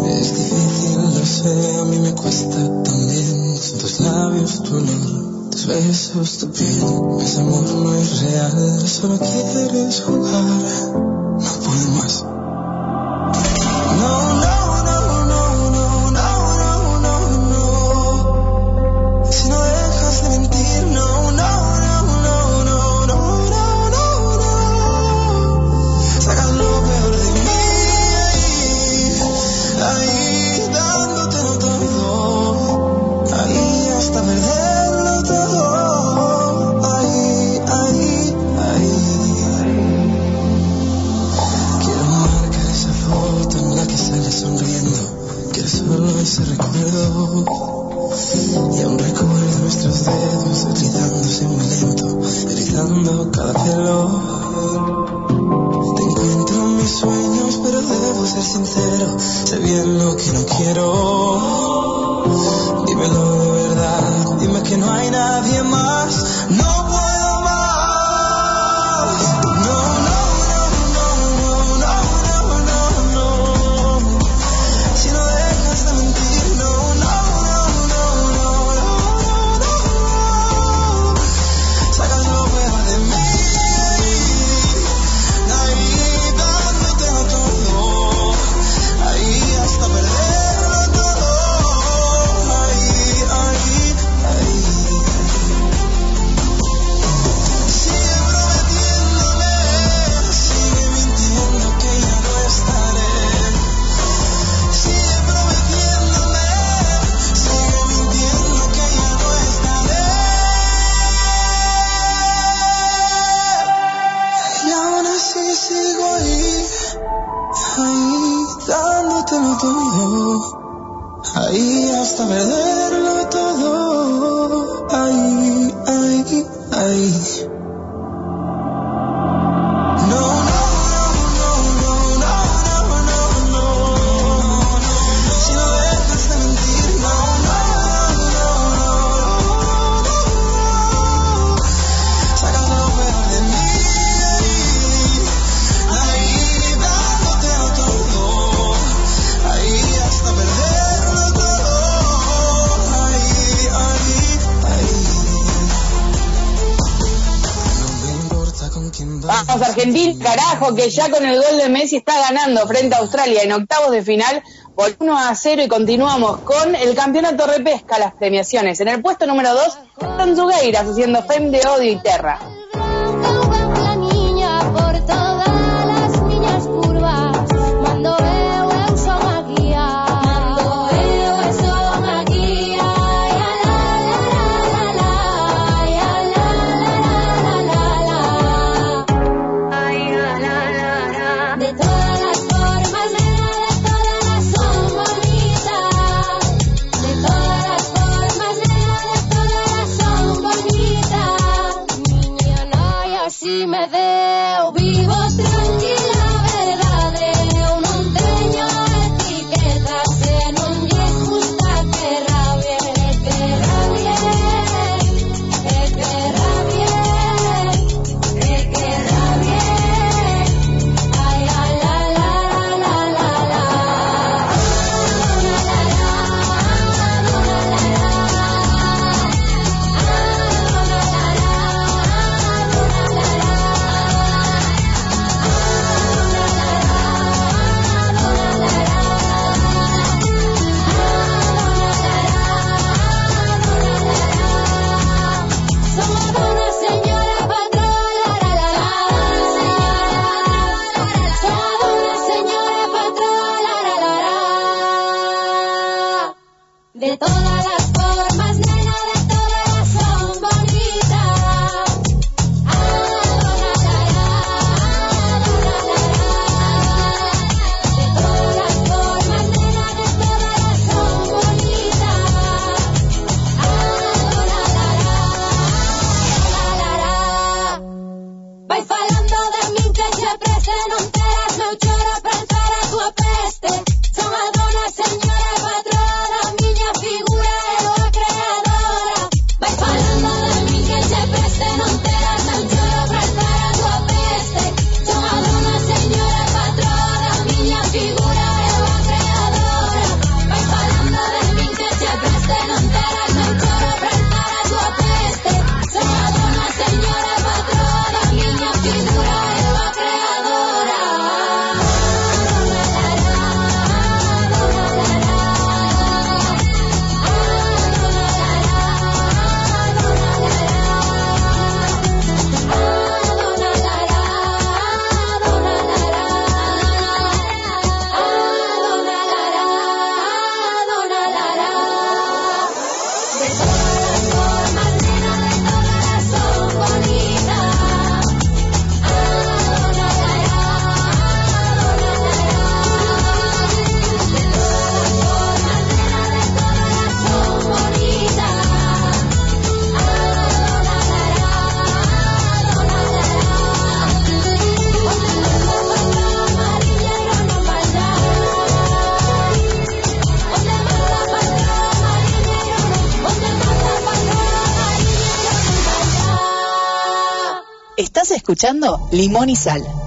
Es difícil, lo sé, a mí me cuesta también. Son tus labios, tu olor, tus besos, tu piel. Ese amor no es real, solo quieres jugar. No puedo más. Rojo que ya con el gol de Messi está ganando frente a Australia en octavos de final por 1 a 0 y continuamos con el campeonato repesca, las premiaciones. En el puesto número 2, Tanzugueiras haciendo Fem de Odio y Terra. Escuchando Limón y Sal.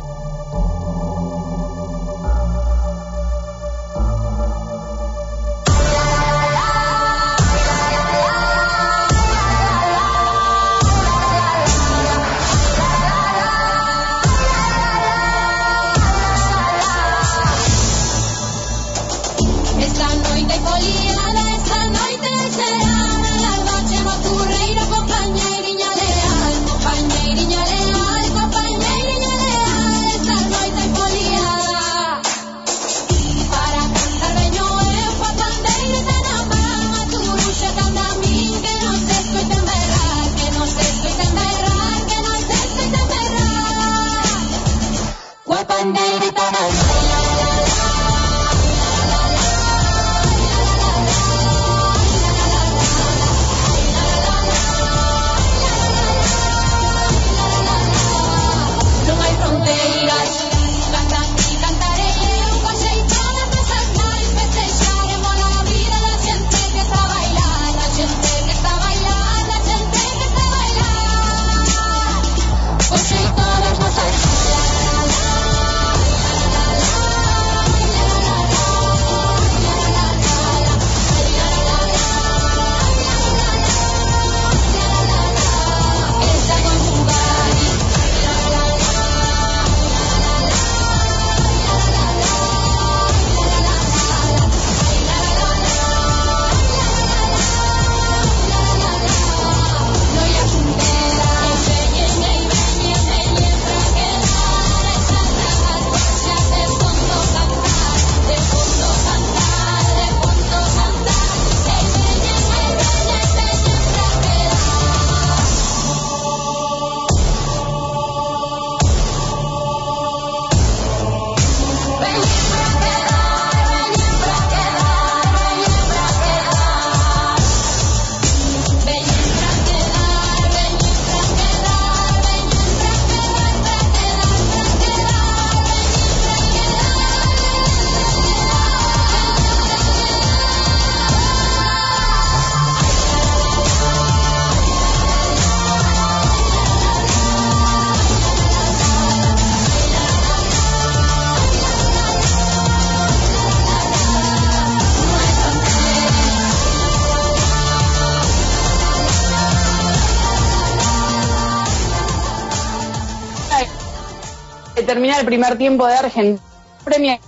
Primer tiempo de Argentina, premio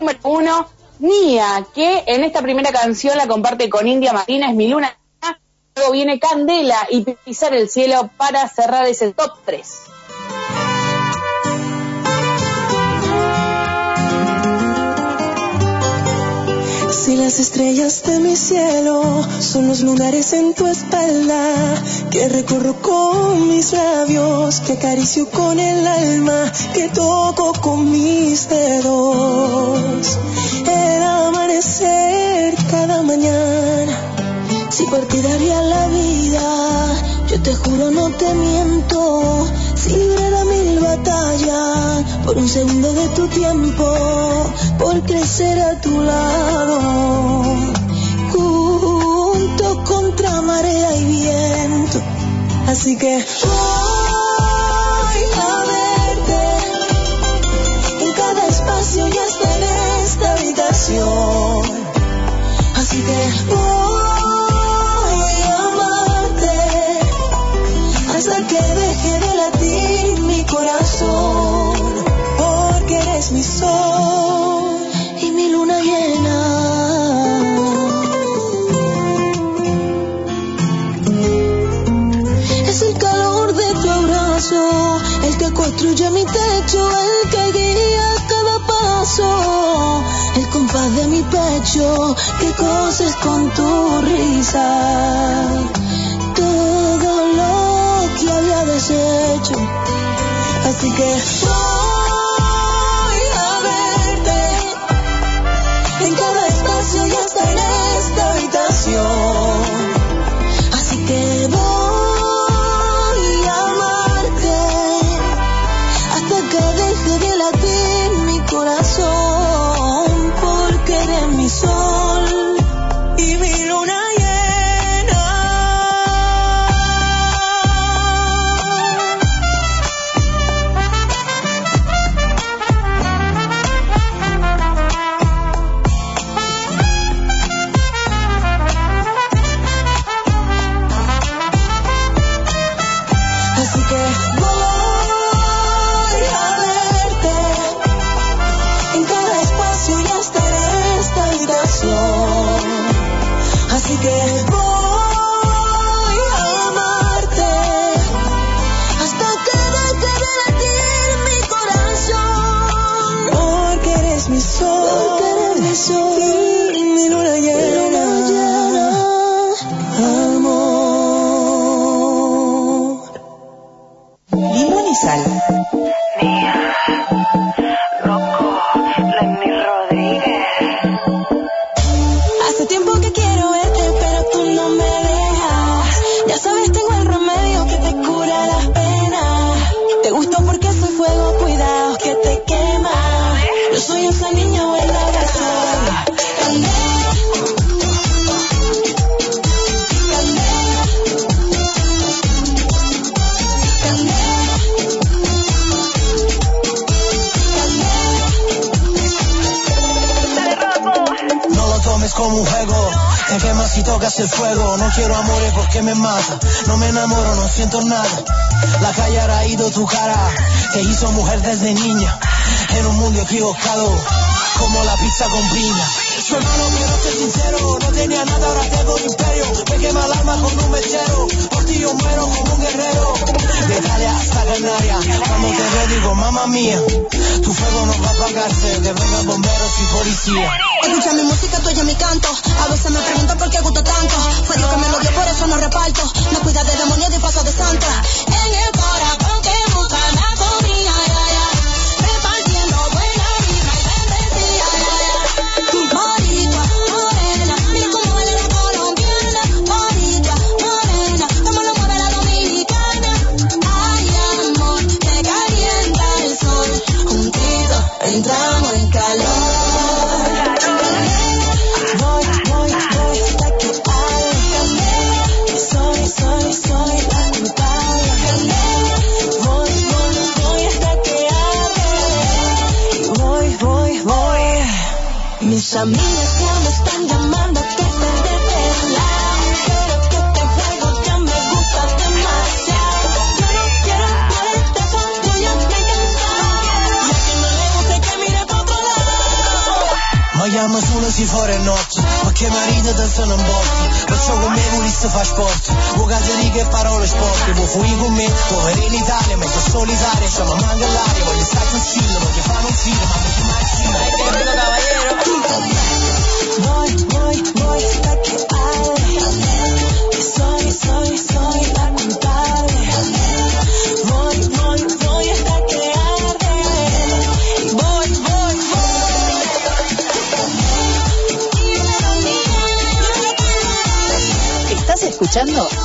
número uno, Nia, que en esta primera canción la comparte con India Martínez, Mi Luna. Luego viene Candela y Pisar el Cielo para cerrar ese top 3. Si las estrellas de mi cielo son los lunares en tu espalda, que recorro con mis labios, que acaricio con el alma, que toco con mis dedos. El amanecer cada mañana, si por ti daría la vida, yo te juro no te miento, si librara mil batallas por un segundo de tu tiempo, por crecer a tu lado, junto contra marea y viento. Así que voy a verte en cada espacio y hasta en esta habitación. Así que voy pecho que coses con tu risa. Todo lo que había deshecho, así que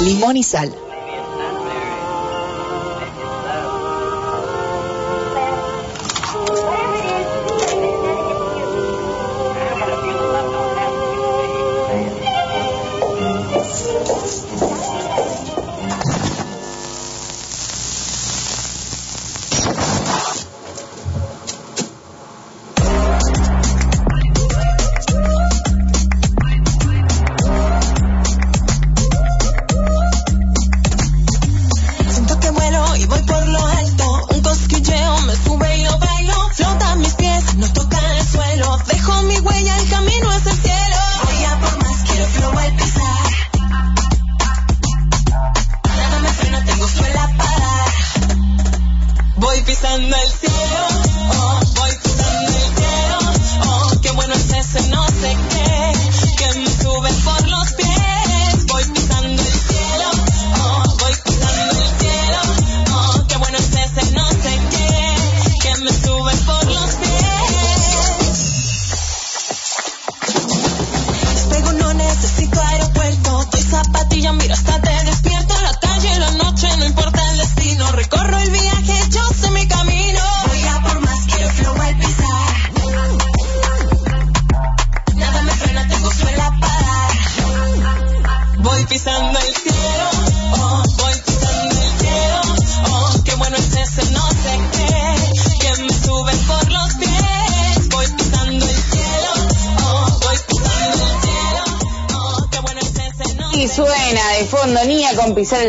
Limón y sal.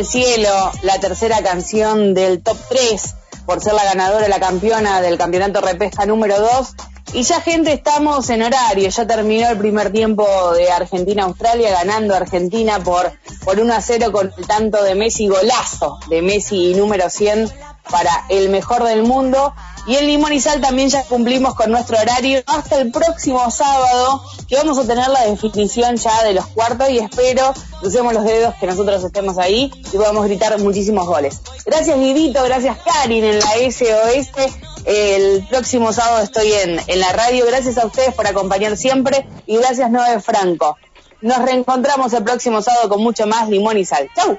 cielo, la tercera canción del top 3 por ser la ganadora, la campeona del campeonato repesca número 2. Y ya gente, estamos en horario, ya terminó el primer tiempo de Argentina-Australia, ganando Argentina por, por 1 a 0 con el tanto de Messi, golazo de Messi número 100 para el mejor del mundo. Y en Limón y Sal también ya cumplimos con nuestro horario hasta el próximo sábado, que vamos a tener la definición ya de los cuartos y espero crucemos los dedos que nosotros estemos ahí y podamos gritar muchísimos goles. Gracias Guidito, gracias Karin en la SOS. El próximo sábado estoy en, en la radio. Gracias a ustedes por acompañar siempre y gracias Noé Franco. Nos reencontramos el próximo sábado con mucho más limón y sal. ¡Chau!